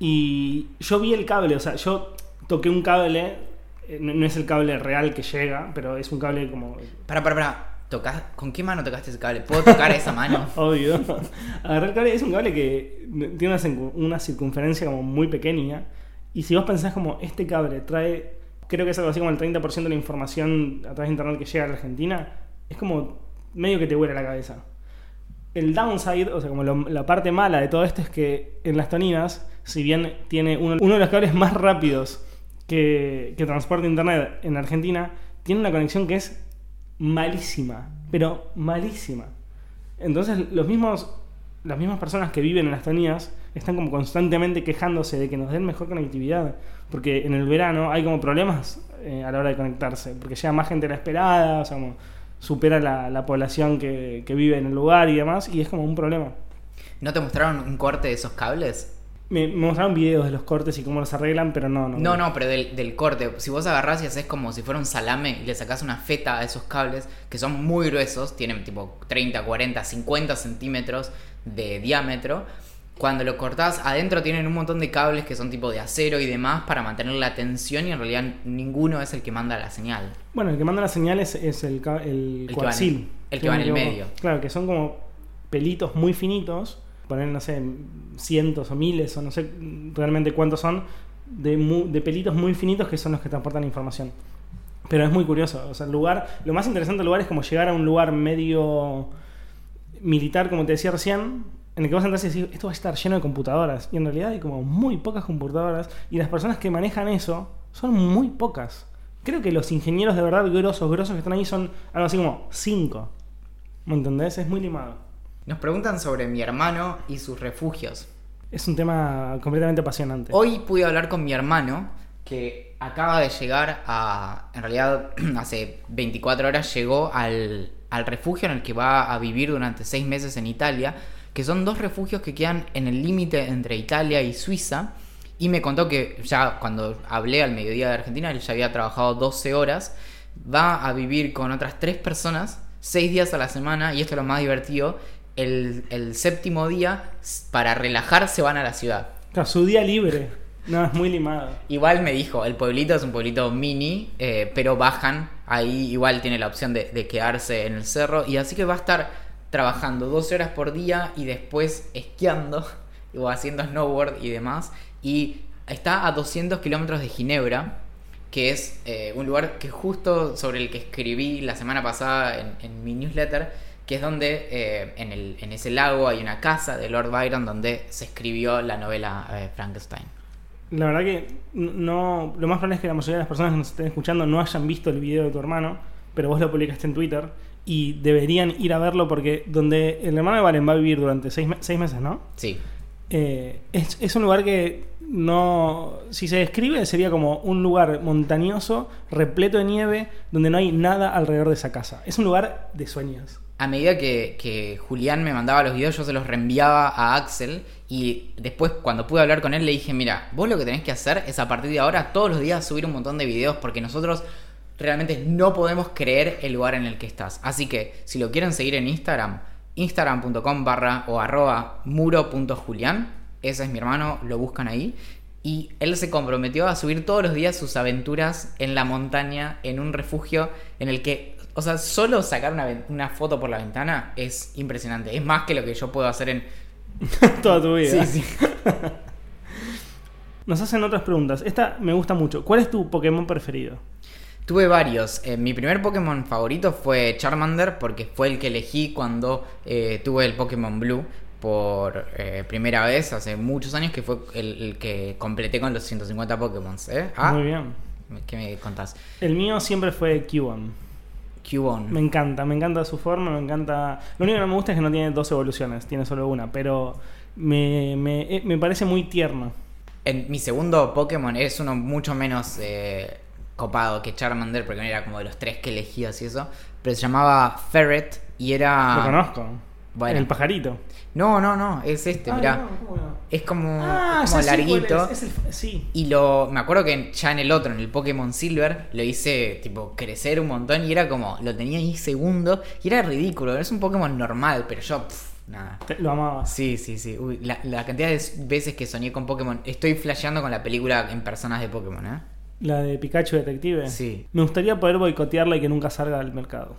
Y yo vi el cable, o sea, yo toqué un cable, no no es el cable real que llega, pero es un cable como Para, para, para. ¿Tocás- ¿Con qué mano tocaste ese cable? ¿Puedo tocar esa mano? [LAUGHS] obvio. Agarré el cable, es un cable que tiene una, una circunferencia como muy pequeña. Y si vos pensás como este cable trae, creo que es algo así como el 30% de la información a través de internet que llega a la Argentina, es como medio que te vuela la cabeza. El downside, o sea, como lo- la parte mala de todo esto es que en las toninas, si bien tiene uno, uno de los cables más rápidos que, transporta internet en Argentina, tiene una conexión que es malísima, pero malísima. Entonces los mismos, las mismas personas que viven en las toninas están como constantemente quejándose de que nos den mejor conectividad, porque en el verano hay como problemas eh, a la hora de conectarse, porque llega más gente de la esperada, o sea, supera la, la población que, que vive en el lugar y demás, y es como un problema. ¿No te mostraron un corte de esos cables? Me, mostraron videos de los cortes y cómo los arreglan, pero no, no. No, no, pero del, del corte. Si vos agarrás y haces como si fuera un salame y le sacás una feta a esos cables, que son muy gruesos, tienen tipo 30, 40, 50 centímetros de diámetro. Cuando lo cortás, adentro tienen un montón de cables que son tipo de acero y demás para mantener la tensión y en realidad ninguno es el que manda la señal. Bueno, el que manda la señal es, es el, el, coaxil. va en- el que va en el medio. Claro, que son como pelitos muy finitos, poner, no sé, cientos o miles o no sé realmente cuántos son, de, mu- de pelitos muy finitos que son los que transportan información. Pero es muy curioso, o sea, el lugar, lo más interesante del lugar es como llegar a un lugar medio militar, como te decía recién, en el que vas a entrar y decís, esto va a estar lleno de computadoras. Y en realidad hay como muy pocas computadoras. Y las personas que manejan eso son muy pocas. Creo que los ingenieros de verdad grosos, grosos que están ahí son algo así como 5. ¿Me entendés? Es muy limado. Nos preguntan sobre mi hermano y sus refugios. Es un tema completamente apasionante. Hoy pude hablar con mi hermano que acaba de llegar a, en realidad [CLEARS THROAT] hace 24 horas llegó al, al refugio en el que va a vivir durante 6 meses en Italia, que son dos refugios que quedan en el límite entre Italia y Suiza. Y me contó que ya cuando hablé al mediodía de Argentina, él ya había trabajado 12 horas, va a vivir con otras 3 personas, 6 días a la semana, y esto es lo más divertido, el, el séptimo día, para relajarse van a la ciudad. Claro, su día libre. No, es muy limado. Igual me dijo, el pueblito es un pueblito mini, eh, pero bajan, ahí igual tiene la opción de, de quedarse en el cerro, y así que va a estar trabajando 12 horas por día y después esquiando [LAUGHS] o haciendo snowboard y demás, y está a 200 kilómetros de Ginebra, que es eh, un lugar que justo sobre el que escribí la semana pasada en, en mi newsletter, que es donde eh, en, el, en ese lago hay una casa de Lord Byron donde se escribió la novela eh, Frankenstein. La verdad que no. Lo más probable es que la mayoría de las personas que nos estén escuchando no hayan visto el video de tu hermano, pero vos lo publicaste en Twitter y deberían ir a verlo porque donde el hermano de Valen va a vivir durante seis, me- seis meses, ¿no? Sí. Eh, es, es un lugar que no. Si se describe, sería como un lugar montañoso, repleto de nieve, donde no hay nada alrededor de esa casa. Es un lugar de sueños. A medida que, Julián me mandaba los videos, yo se los reenviaba a Axel. Y después, cuando pude hablar con él, le dije: Mira, vos lo que tenés que hacer es a partir de ahora, todos los días, subir un montón de videos. Porque nosotros realmente no podemos creer el lugar en el que estás. Así que, si lo quieren seguir en Instagram, instagram.com barra o arroba muro.julián. Ese es mi hermano, lo buscan ahí. Y él se comprometió a subir todos los días sus aventuras en la montaña, en un refugio en el que, o sea, solo sacar una, una foto por la ventana es impresionante. Es más que lo que yo puedo hacer en... [LAUGHS] Toda tu vida. Sí, sí. [LAUGHS] Nos hacen otras preguntas. Esta me gusta mucho. ¿Cuál es tu Pokémon preferido? Tuve varios. Eh, mi primer Pokémon favorito fue Charmander porque fue el que elegí cuando eh, tuve el Pokémon Blue por eh, primera vez hace muchos años, que fue el, el que completé con los 150 Pokémon. Ah, Muy bien. ¿qué me contás? El mío siempre fue Cubone. Cubone. Me encanta, me encanta su forma, me encanta... Lo único que no me gusta es que no tiene dos evoluciones, tiene solo una, pero me, me, eh, me parece muy tierno. En mi segundo Pokémon es uno mucho menos eh, copado que Charmander, porque no era como de los tres que elegías y eso. Pero se llamaba Ferret y era. Lo conozco. Bueno. El pajarito. No, no, no, es este, Ah, mirá. no, ¿cómo no? Es como, Ah, es como larguito. es, es el- sí. Y lo. Me acuerdo que ya en el otro, en el Pokémon Silver, lo hice tipo crecer un montón y era como. Lo tenía ahí segundo y era ridículo. Es un Pokémon normal, pero yo. pff, nada. Lo amaba. Sí, sí, sí. Uy, la, la cantidad de veces que soñé con Pokémon. Estoy flasheando con la película en personas de Pokémon, ¿eh? La de Pikachu Detective. Sí. Me gustaría poder boicotearla y que nunca salga al mercado.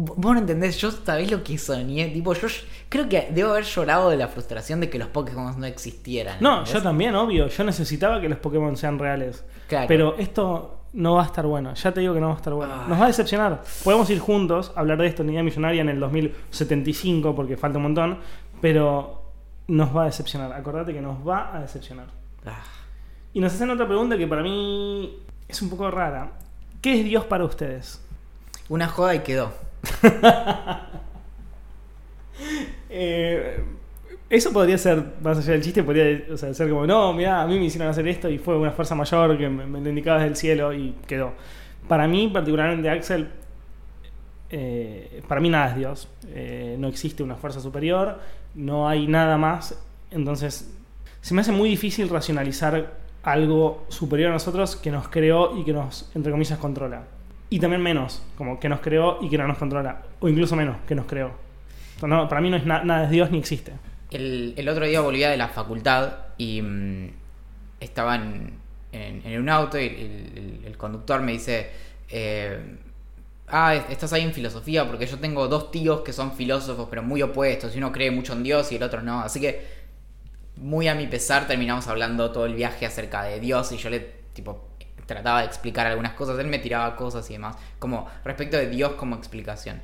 Vos no entendés, yo sabés lo que soñé. Tipo, yo creo que debo haber llorado de la frustración de que los Pokémon no existieran. No, ¿entendés? yo también, obvio. Yo necesitaba que los Pokémon sean reales. Claro. Pero esto no va a estar bueno. Ya te digo que no va a estar bueno. Ah. Nos va a decepcionar. Podemos ir juntos a hablar de esto en Idea Millonaria en el 2075 porque falta un montón. Pero nos va a decepcionar. Acordate que nos va a decepcionar. Ah. Y nos hacen otra pregunta que para mí es un poco rara. ¿Qué es Dios para ustedes? Una joda y quedó. [LAUGHS] Eh, eso podría ser, más allá del chiste, podría ser como, no, mira, a mí me hicieron hacer esto y fue una fuerza mayor que me, me lo indicaba desde el cielo y quedó. Para mí, particularmente Axel, eh, para mí nada es Dios. Eh, no existe una fuerza superior, no hay nada más. Entonces, se me hace muy difícil racionalizar algo superior a nosotros que nos creó y que nos, entre comillas, controla. Y también menos, como que nos creó y que no nos controla. O incluso menos, que nos creó. Para mí no es nada de Dios ni existe. El, el, otro día volvía de la facultad y mm, estaba en, en, un auto y el, el, conductor me dice, eh, ah, estás ahí en filosofía porque yo tengo dos tíos que son filósofos pero muy opuestos y uno cree mucho en Dios y el otro no. Así que muy a mi pesar terminamos hablando todo el viaje acerca de Dios y yo le tipo trataba de explicar algunas cosas, él me tiraba cosas y demás, como respecto de Dios como explicación.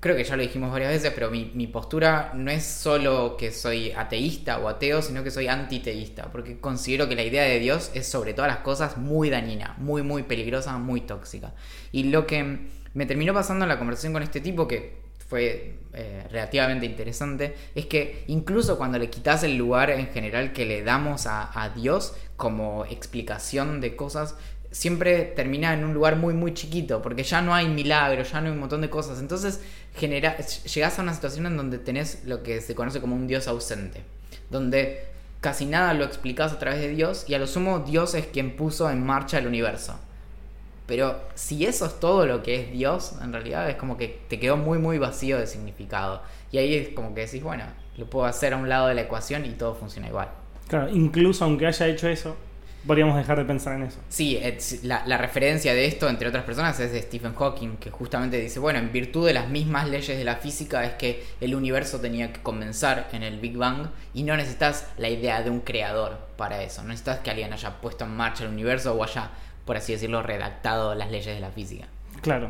Creo que ya lo dijimos varias veces, pero mi, postura no es solo que soy ateísta o ateo, sino que soy antiteísta, porque considero que la idea de Dios es sobre todas las cosas muy dañina, muy, muy peligrosa, muy tóxica. Y lo que me terminó pasando en la conversación con este tipo, que fue eh, relativamente interesante, es que incluso cuando le quitas el lugar en general que le damos a, Dios como explicación de cosas, siempre termina en un lugar muy muy chiquito, porque ya no hay milagros, ya no hay un montón de cosas. Entonces genera, llegas a una situación en donde tenés lo que se conoce como un Dios ausente, donde casi nada lo explicas a través de Dios y a lo sumo Dios es quien puso en marcha el universo. Pero si eso es todo lo que es Dios, en realidad es como que te quedó muy, muy vacío de significado. Y ahí es como que decís, bueno, lo puedo hacer a un lado de la ecuación y todo funciona igual. Claro, incluso aunque haya hecho eso, podríamos dejar de pensar en eso. Sí, la, la, referencia de esto, entre otras personas, es de Stephen Hawking, que justamente dice, bueno, en virtud de las mismas leyes de la física es que el universo tenía que comenzar en el Big Bang y no necesitas la idea de un creador para eso, no necesitas que alguien haya puesto en marcha el universo o haya por así decirlo, redactado las leyes de la física. Claro.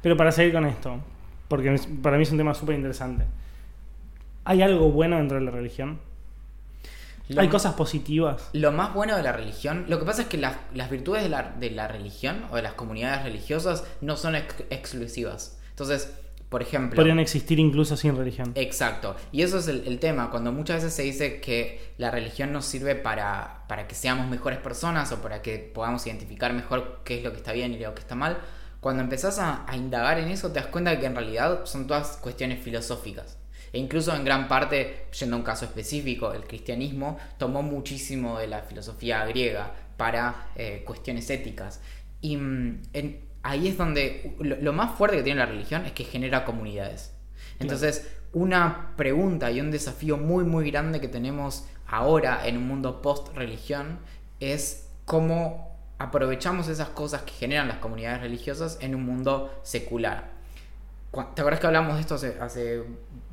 Pero para seguir con esto, porque para mí es un tema súper interesante. ¿Hay algo bueno dentro de la religión? ¿Hay cosas positivas? Lo más bueno de la religión, lo que pasa es que las, virtudes de la, de la, religión o de las comunidades religiosas no son exclusivas. Entonces, por ejemplo. Podrían existir incluso sin religión. Exacto. Y eso es el, tema. Cuando muchas veces se dice que la religión nos sirve para, para, que seamos mejores personas o para que podamos identificar mejor qué es lo que está bien y lo que está mal. Cuando empezás a, indagar en eso, te das cuenta de que en realidad son todas cuestiones filosóficas. E incluso en gran parte, yendo a un caso específico, el cristianismo tomó muchísimo de la filosofía griega para eh, cuestiones éticas. Y mm, en, ahí es donde lo, más fuerte que tiene la religión es que genera comunidades. Entonces, una pregunta y un desafío muy, muy grande que tenemos ahora en un mundo post-religión es cómo aprovechamos esas cosas que generan las comunidades religiosas en un mundo secular. ¿Te acuerdas que hablamos de esto hace,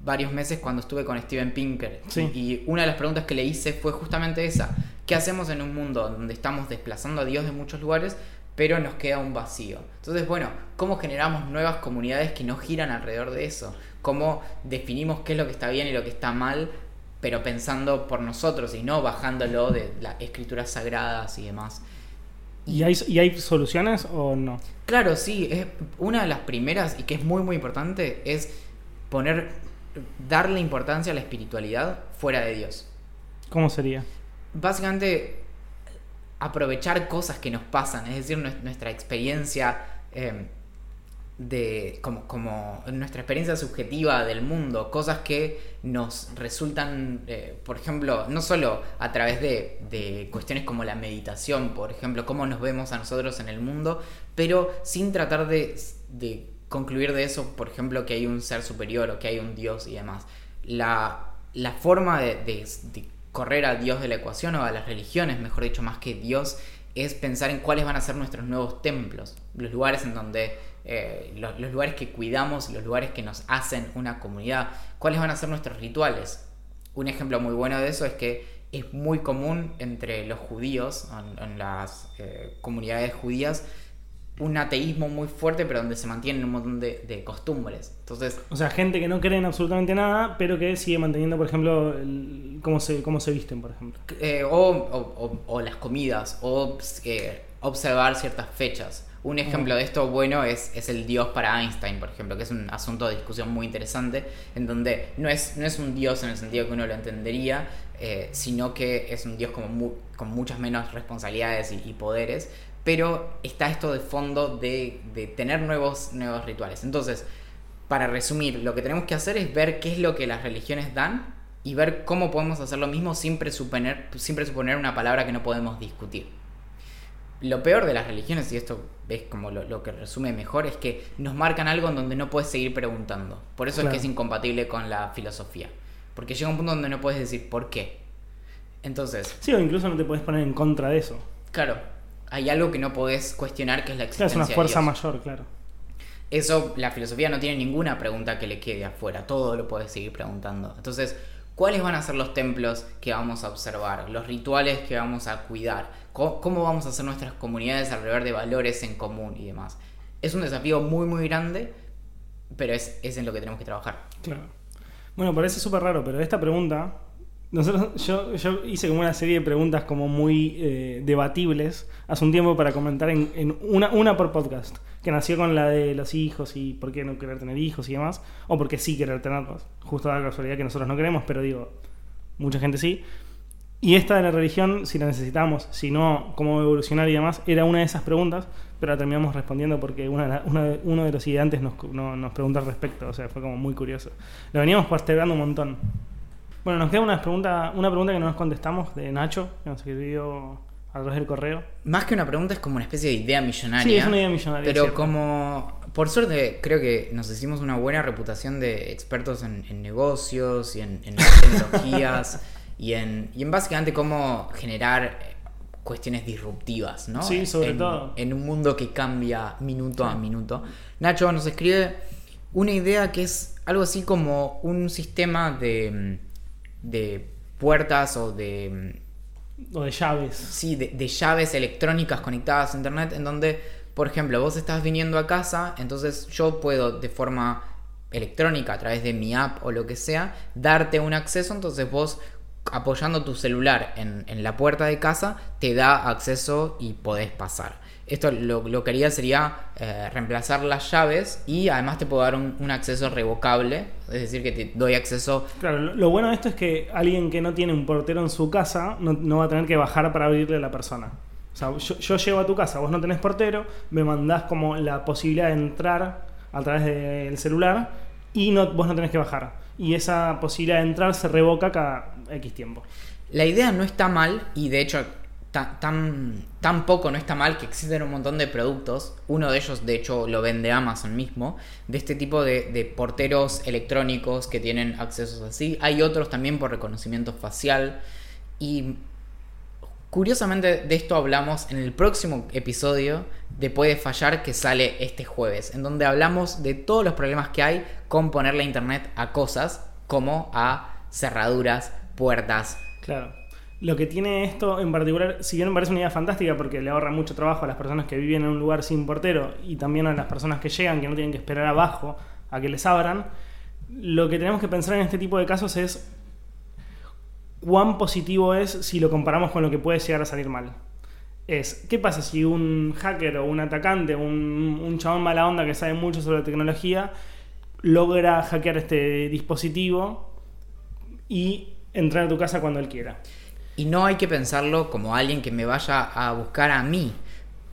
varios meses cuando estuve con Steven Pinker? Y una de las preguntas que le hice fue justamente esa. ¿Qué hacemos en un mundo donde estamos desplazando a Dios de muchos lugares, pero nos queda un vacío. Entonces, bueno, ¿cómo generamos nuevas comunidades que no giran alrededor de eso? ¿Cómo definimos qué es lo que está bien y lo que está mal, pero pensando por nosotros y no bajándolo de las escrituras sagradas y demás? ¿Y hay, ¿Y hay soluciones o no? Claro, sí. Es una de las primeras y que es muy, muy importante es poner, darle importancia a la espiritualidad fuera de Dios. ¿Cómo sería? Básicamente, aprovechar cosas que nos pasan, es decir, nuestra experiencia em, de como, como, nuestra experiencia subjetiva del mundo, cosas que nos resultan, eh, por ejemplo, no solo a través de, de, cuestiones como la meditación, por ejemplo, cómo nos vemos a nosotros en el mundo, pero sin tratar de, de concluir de eso, por ejemplo, que hay un ser superior o que hay un Dios y demás. La, la forma de, correr a Dios de la ecuación o a las religiones, mejor dicho, más que Dios, es pensar en cuáles van a ser nuestros nuevos templos, los lugares en donde, eh, los, lugares que cuidamos, los lugares que nos hacen una comunidad, cuáles van a ser nuestros rituales. Un ejemplo muy bueno de eso es que es muy común entre los judíos, en, las eh, comunidades judías, un ateísmo muy fuerte, pero donde se mantienen un montón de, costumbres. Entonces, o sea, gente que no cree en absolutamente nada, pero que sigue manteniendo, por ejemplo, cómo, se, cómo se visten, por ejemplo. Eh, o, las comidas, o eh, observar ciertas fechas. Un ejemplo de esto bueno es, es, el dios para Einstein, por ejemplo, que es un asunto de discusión muy interesante, en donde no es, no es un dios en el sentido que uno lo entendería, eh, sino que es un dios como con muchas menos responsabilidades y poderes, pero está esto de fondo de, tener nuevos, rituales. Entonces, para resumir, lo que tenemos que hacer es ver qué es lo que las religiones dan y ver cómo podemos hacer lo mismo sin presuponer, sin presuponer una palabra que no podemos discutir. Lo peor de las religiones, y esto es como lo, que resume mejor, es que nos marcan algo en donde no puedes seguir preguntando. Por eso es que es incompatible con la filosofía. Porque llega un punto donde no puedes decir por qué. Entonces. Sí, o incluso no te puedes poner en contra de eso. Claro. Hay algo que no podés cuestionar que es la existencia. es una fuerza mayor, claro. Eso, la filosofía no tiene ninguna pregunta que le quede afuera. Todo lo puedes seguir preguntando. Entonces, ¿cuáles van a ser los templos que vamos a observar? Los rituales que vamos a cuidar cómo, vamos a hacer nuestras comunidades alrededor de valores en común y demás. Es un desafío muy, muy grande, pero es, es en lo que tenemos que trabajar. Claro. Bueno, parece súper raro, pero esta pregunta, nosotros, yo, yo, hice como una serie de preguntas como muy eh, debatibles hace un tiempo para comentar en, en, una, una por podcast, que nació con la de los hijos y por qué no querer tener hijos y demás, o porque sí querer tenerlos. Justo la casualidad que nosotros no queremos, pero digo, mucha gente sí. Y esta de la religión, si la necesitamos, si no, cómo evolucionar y demás, era una de esas preguntas, pero la terminamos respondiendo porque una, uno de los ideantes nos, nos preguntó al respecto, o sea, fue como muy curioso. Lo veníamos postergando un montón. Bueno, nos queda una pregunta, una pregunta que no nos contestamos de Nacho, que nos escribió a través del correo. Más que una pregunta, es como una especie de idea millonaria. Sí, es una idea millonaria. Pero como, por suerte, creo que nos hicimos una buena reputación de expertos en, negocios y en, en tecnologías. [LAUGHS] y en, y en básicamente cómo generar cuestiones disruptivas, ¿no? Sí, sobre en, todo. En un mundo que cambia minuto a minuto. Nacho nos escribe una idea que es algo así como un sistema de, de puertas o de... O de llaves. Sí, de, de llaves electrónicas conectadas a Internet en donde, por ejemplo, vos estás viniendo a casa, entonces yo puedo de forma electrónica a través de mi app o lo que sea, darte un acceso, entonces vos apoyando tu celular en, la puerta de casa, te da acceso y podés pasar. Esto lo, que haría sería eh, reemplazar las llaves y además te puedo dar un, acceso revocable, es decir, que te doy acceso... Claro, lo, bueno de esto es que alguien que no tiene un portero en su casa no, va a tener que bajar para abrirle a la persona. O sea, yo, yo, llego a tu casa, vos no tenés portero, me mandás como la posibilidad de entrar a través del celular y no, vos no tenés que bajar. Y esa posibilidad de entrar se revoca cada X tiempo. La idea no está mal y de hecho tan, poco no está mal que existen un montón de productos. Uno de ellos de hecho lo vende Amazon mismo, de este tipo de, de porteros electrónicos que tienen accesos así. Hay otros también por reconocimiento facial y Curiosamente de esto hablamos en el próximo episodio de Puede Fallar que sale este jueves, en donde hablamos de todos los problemas que hay con ponerle internet a cosas como a cerraduras, puertas. Claro. Lo que tiene esto en particular, si bien me parece una idea fantástica porque le ahorra mucho trabajo a las personas que viven en un lugar sin portero y también a las personas que llegan que no tienen que esperar abajo a que les abran, lo que tenemos que pensar en este tipo de casos es cuán positivo es si lo comparamos con lo que puede llegar a salir mal. Es, ¿qué pasa si un hacker o un atacante, un, un chabón mala onda que sabe mucho sobre tecnología, logra hackear este dispositivo y entrar a tu casa cuando él quiera? Y no hay que pensarlo como alguien que me vaya a buscar a mí,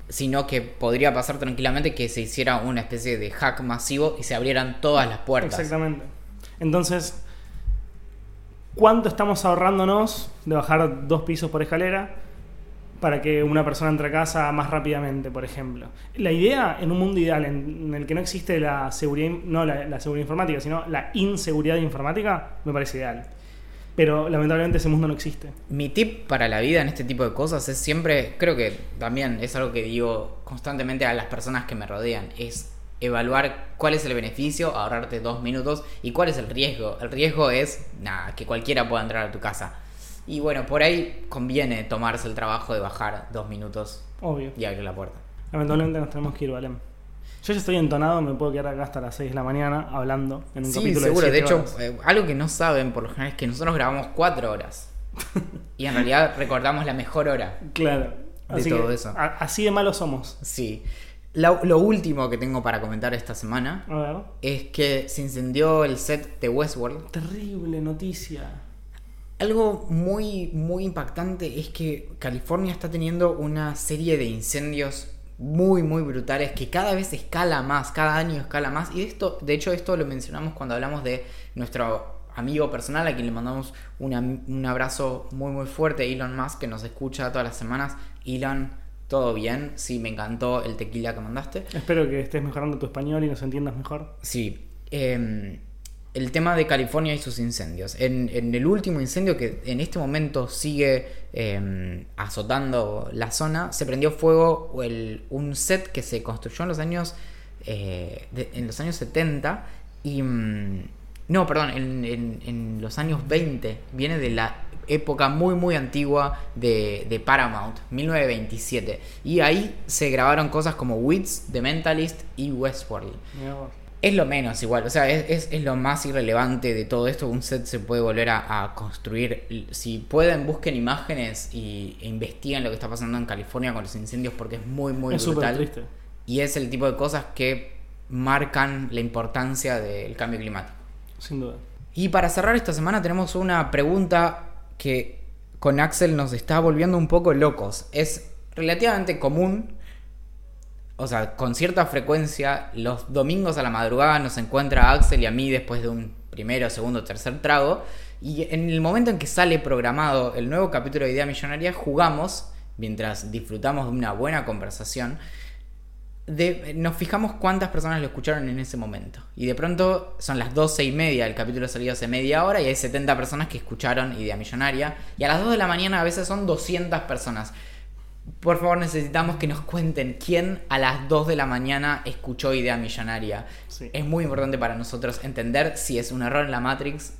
sino que podría pasar tranquilamente que se hiciera una especie de hack masivo y se abrieran todas las puertas. Exactamente. Entonces, cuánto estamos ahorrándonos de bajar dos pisos por escalera para que una persona entre a casa más rápidamente, por ejemplo. La idea en un mundo ideal en, el que no existe la seguridad, no la, seguridad informática, sino la inseguridad informática, me parece ideal. Pero lamentablemente ese mundo no existe. Mi tip para la vida en este tipo de cosas es siempre, creo que también es algo que digo constantemente a las personas que me rodean, es evaluar cuál es el beneficio, ahorrarte dos minutos y cuál es el riesgo. El riesgo es, nada, que cualquiera pueda entrar a tu casa. Y bueno, por ahí conviene tomarse el trabajo de bajar dos minutos Obvio. y abrir la puerta. Lamentablemente nos tenemos que ir, Valem. Yo ya estoy entonado, me puedo quedar acá hasta las 6 de la mañana hablando en un sí, capítulo seguro. de, de hecho, eh, algo que no saben por lo general es que nosotros grabamos cuatro horas. [LAUGHS] y en realidad recordamos la mejor hora. Claro. De todo eso. así de malos somos. Sí. Lo, último que tengo para comentar esta semana es que se incendió el set de Westworld. Terrible noticia. Algo muy, muy impactante es que California está teniendo una serie de incendios muy, muy brutales que cada vez escala más, cada año escala más. Y esto, de hecho, esto lo mencionamos cuando hablamos de nuestro amigo personal a quien le mandamos una- un abrazo muy muy fuerte, Elon Musk, que nos escucha todas las semanas. Elon, ¿todo bien? Sí, me encantó el tequila que mandaste. Espero que estés mejorando tu español y nos entiendas mejor. Sí. eh, el tema de California y sus incendios. En, en el último incendio que en este momento sigue eh, azotando la zona, se prendió fuego un set que se construyó en los años eh, en los años 70 y mm, no, perdón, en, en- en los años 20 viene de la época muy muy antigua de, de Paramount, 1927 y ahí se grabaron cosas como Wits, The Mentalist y Westworld. Es lo menos igual, o sea, es, es- es lo más irrelevante de todo esto. Un set se puede volver a, a construir. Si pueden, busquen imágenes y, e investiguen lo que está pasando en California con los incendios porque es muy, muy es brutal. triste. Y es el tipo de cosas que marcan la importancia del cambio climático. Sin duda. Y para cerrar esta semana tenemos una pregunta que con Axel nos está volviendo un poco locos. Es relativamente común, o sea, con cierta frecuencia, los domingos a la madrugada nos encuentra Axel y a mí después de un primero, segundo, tercer trago. Y en el momento en que sale programado el nuevo capítulo de Idea Millonaria, jugamos, mientras disfrutamos de una buena conversación, de- nos fijamos cuántas personas lo escucharon en ese momento. Y de pronto son las 12 y media, el capítulo salió hace media hora y hay 70 personas que escucharon Idea Millonaria. Y a las 2 de la mañana a veces son 200 personas. Por favor, necesitamos que nos cuenten quién a las 2 de la mañana escuchó Idea Millonaria. Sí. Es muy importante para nosotros entender si es un error en la Matrix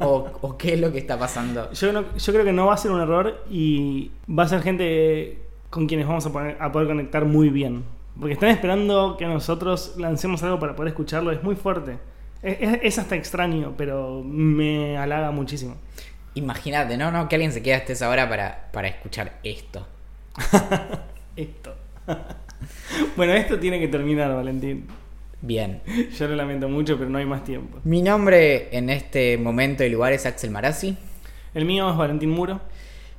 o, o qué es lo que está pasando. Yo, no- yo creo que no va a ser un error y va a ser gente con quienes vamos a, poner- a poder conectar muy bien. Porque están esperando que nosotros lancemos algo para poder escucharlo. Es muy fuerte. Es, es- es hasta extraño, pero me halaga muchísimo. Imagínate, ¿no? no Que alguien se quede hasta esa hora para, para escuchar esto. [LAUGHS] Esto. bueno, esto tiene que terminar, Valentín. Bien. [LAUGHS] Yo lo lamento mucho, pero no hay más tiempo. Mi nombre en este momento y lugar es Axel Marazzi. El mío es Valentín Muro.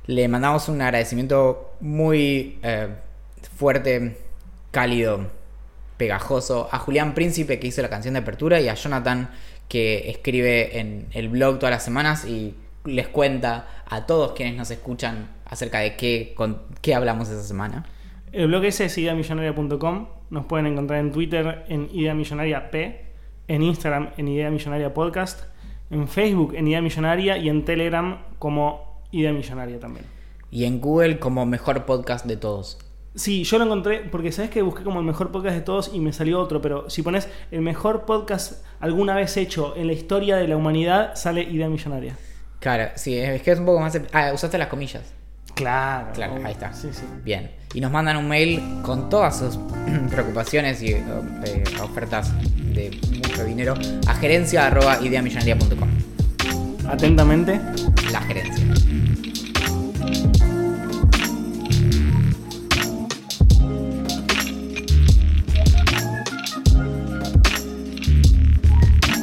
Le mandamos un agradecimiento muy eh, fuerte, cálido, pegajoso a Julián Príncipe que hizo la canción de apertura y a Jonathan que escribe en el blog todas las semanas y les cuenta a todos quienes nos escuchan acerca de qué, con, qué hablamos esa semana. El blog ese es ideamillonaria.com. Nos pueden encontrar en Twitter en Idea Millonaria P, en Instagram en Idea Millonaria Podcast, en Facebook en Idea Millonaria y en Telegram como Idea Millonaria también. Y en Google como mejor podcast de todos. Sí, yo lo encontré porque sabes que busqué como el mejor podcast de todos y me salió otro, pero si pones el mejor podcast alguna vez hecho en la historia de la humanidad, sale Idea Millonaria. Claro, sí, es que es un poco más... Ah, usaste las comillas. Claro. Claro, ahí está. Sí, sí. Bien. Y nos mandan un mail con todas sus [CLEARS THROAT] preocupaciones y eh, ofertas de mucho dinero a gerencia.ideamillonaria.com. Atentamente. La gerencia.